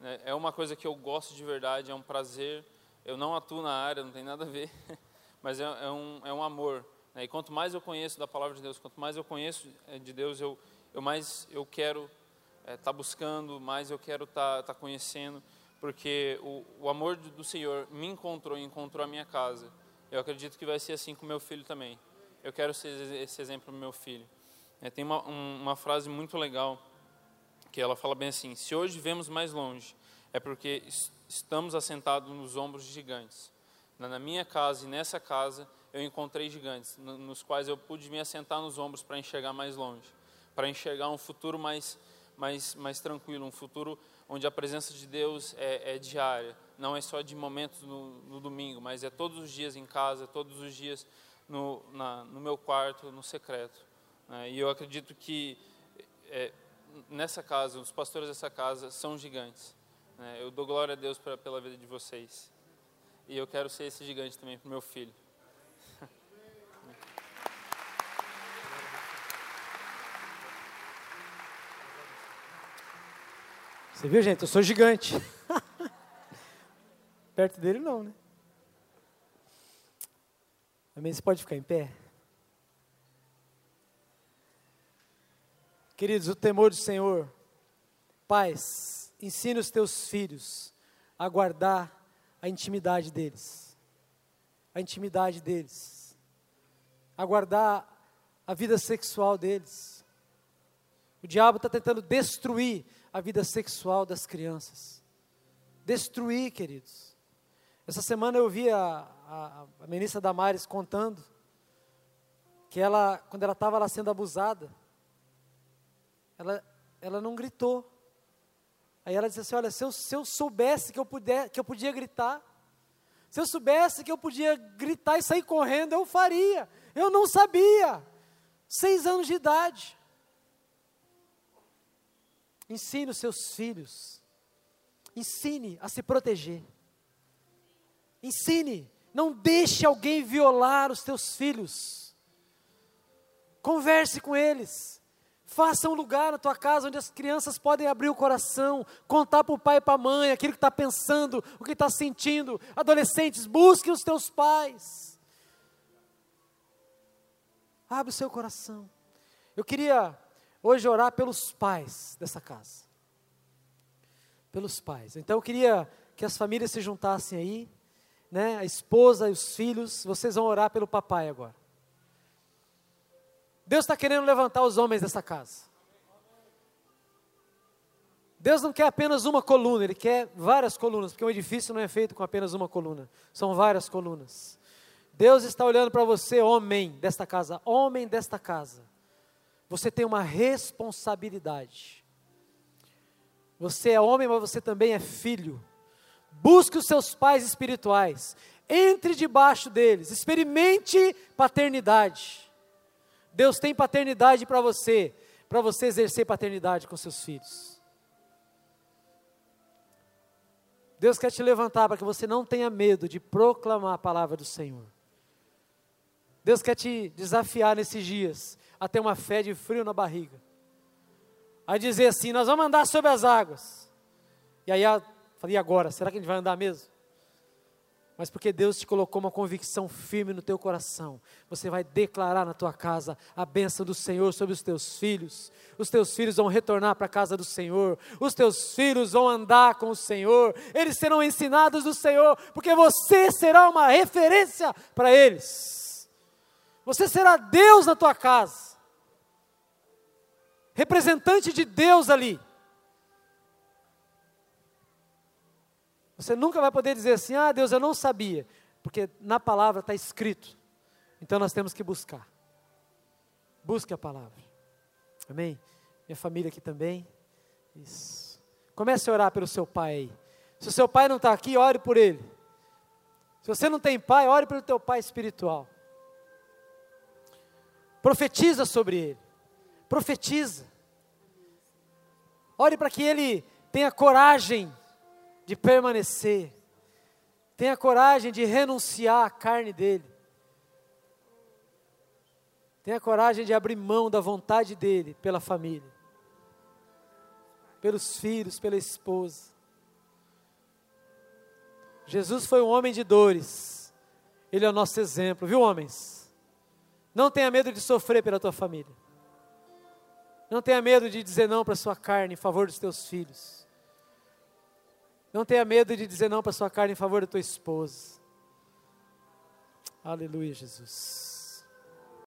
H: Né? É uma coisa que eu gosto de verdade, é um prazer. Eu não atuo na área, não tem nada a ver, mas é, é um, é um amor. Né? E quanto mais eu conheço da palavra de Deus, quanto mais eu conheço é, de Deus, eu, eu mais eu quero estar é, tá buscando, mais eu quero estar tá, tá conhecendo, porque o, o amor do Senhor me encontrou e encontrou a minha casa. Eu acredito que vai ser assim com meu filho também. Eu quero ser esse exemplo para meu filho. É, tem uma, um, uma frase muito legal que ela fala bem assim: se hoje vemos mais longe, é porque estamos assentados nos ombros de gigantes. Na minha casa e nessa casa eu encontrei gigantes, nos quais eu pude me assentar nos ombros para enxergar mais longe, para enxergar um futuro mais, mais, mais tranquilo, um futuro onde a presença de Deus é, é diária, não é só de momentos no, no, domingo, mas é todos os dias em casa, todos os dias no, na, no meu quarto, no secreto. Né? E eu acredito que é, nessa casa, os pastores dessa casa são gigantes. Né? Eu dou glória a Deus pra, pela vida de vocês. E eu quero ser esse gigante também para meu filho.
A: Você viu, gente? Eu sou gigante. Perto dele, não, né? Amém? Você pode ficar em pé? Queridos, o temor do Senhor, pais, ensine os teus filhos a guardar a intimidade deles, a intimidade deles, a guardar a vida sexual deles. O diabo está tentando destruir a vida sexual das crianças. Destruir, queridos. Essa semana eu vi a, a, a ministra Damares contando que ela, quando ela estava lá sendo abusada, ela, ela não gritou. Aí ela disse assim: Olha, se eu, se eu soubesse que eu, puder, que eu podia gritar, se eu soubesse que eu podia gritar e sair correndo, eu faria. Eu não sabia. Seis anos de idade. Ensine os seus filhos. Ensine a se proteger. Ensine. Não deixe alguém violar os teus filhos. Converse com eles. Faça um lugar na tua casa onde as crianças podem abrir o coração, contar para o pai e para a mãe aquilo que está pensando, o que está sentindo. Adolescentes, busquem os teus pais. Abre o seu coração. Eu queria hoje orar pelos pais dessa casa. Pelos pais. Então eu queria que as famílias se juntassem aí, né? A esposa e os filhos, vocês vão orar pelo papai agora. Deus está querendo levantar os homens dessa casa. Deus não quer apenas uma coluna, Ele quer várias colunas, porque um edifício não é feito com apenas uma coluna, são várias colunas. Deus está olhando para você, homem desta casa, homem desta casa. Você tem uma responsabilidade. Você é homem, mas você também é filho. Busque os seus pais espirituais. Entre debaixo deles. Experimente paternidade. Deus tem paternidade para você, para você exercer paternidade com seus filhos. Deus quer te levantar para que você não tenha medo de proclamar a palavra do Senhor. Deus quer te desafiar nesses dias a ter uma fé de frio na barriga. A dizer assim: Nós vamos andar sobre as águas. E aí, eu falei: e agora? Será que a gente vai andar mesmo? Mas porque Deus te colocou uma convicção firme no teu coração, você vai declarar na tua casa a bênção do Senhor sobre os teus filhos. Os teus filhos vão retornar para a casa do Senhor, os teus filhos vão andar com o Senhor, eles serão ensinados do Senhor, porque você será uma referência para eles. Você será Deus na tua casa, representante de Deus ali. Você nunca vai poder dizer assim: ah, Deus, eu não sabia, porque na palavra está escrito. Então nós temos que buscar. Busque a palavra. Amém? Minha família aqui também. Isso. Comece a orar pelo seu pai aí. Se o seu pai não está aqui, ore por ele. Se você não tem pai, ore pelo teu pai espiritual. Profetiza sobre ele. Profetiza. Ore para que ele tenha coragem de permanecer. Tenha coragem de renunciar à carne dele. Tenha coragem de abrir mão da vontade dele pela família, pelos filhos, pela esposa. Jesus foi um homem de dores. Ele é o nosso exemplo, viu, homens? Não tenha medo de sofrer pela tua família. Não tenha medo de dizer não para sua carne em favor dos teus filhos. Não tenha medo de dizer não para sua carne em favor da tua esposa. Aleluia, Jesus.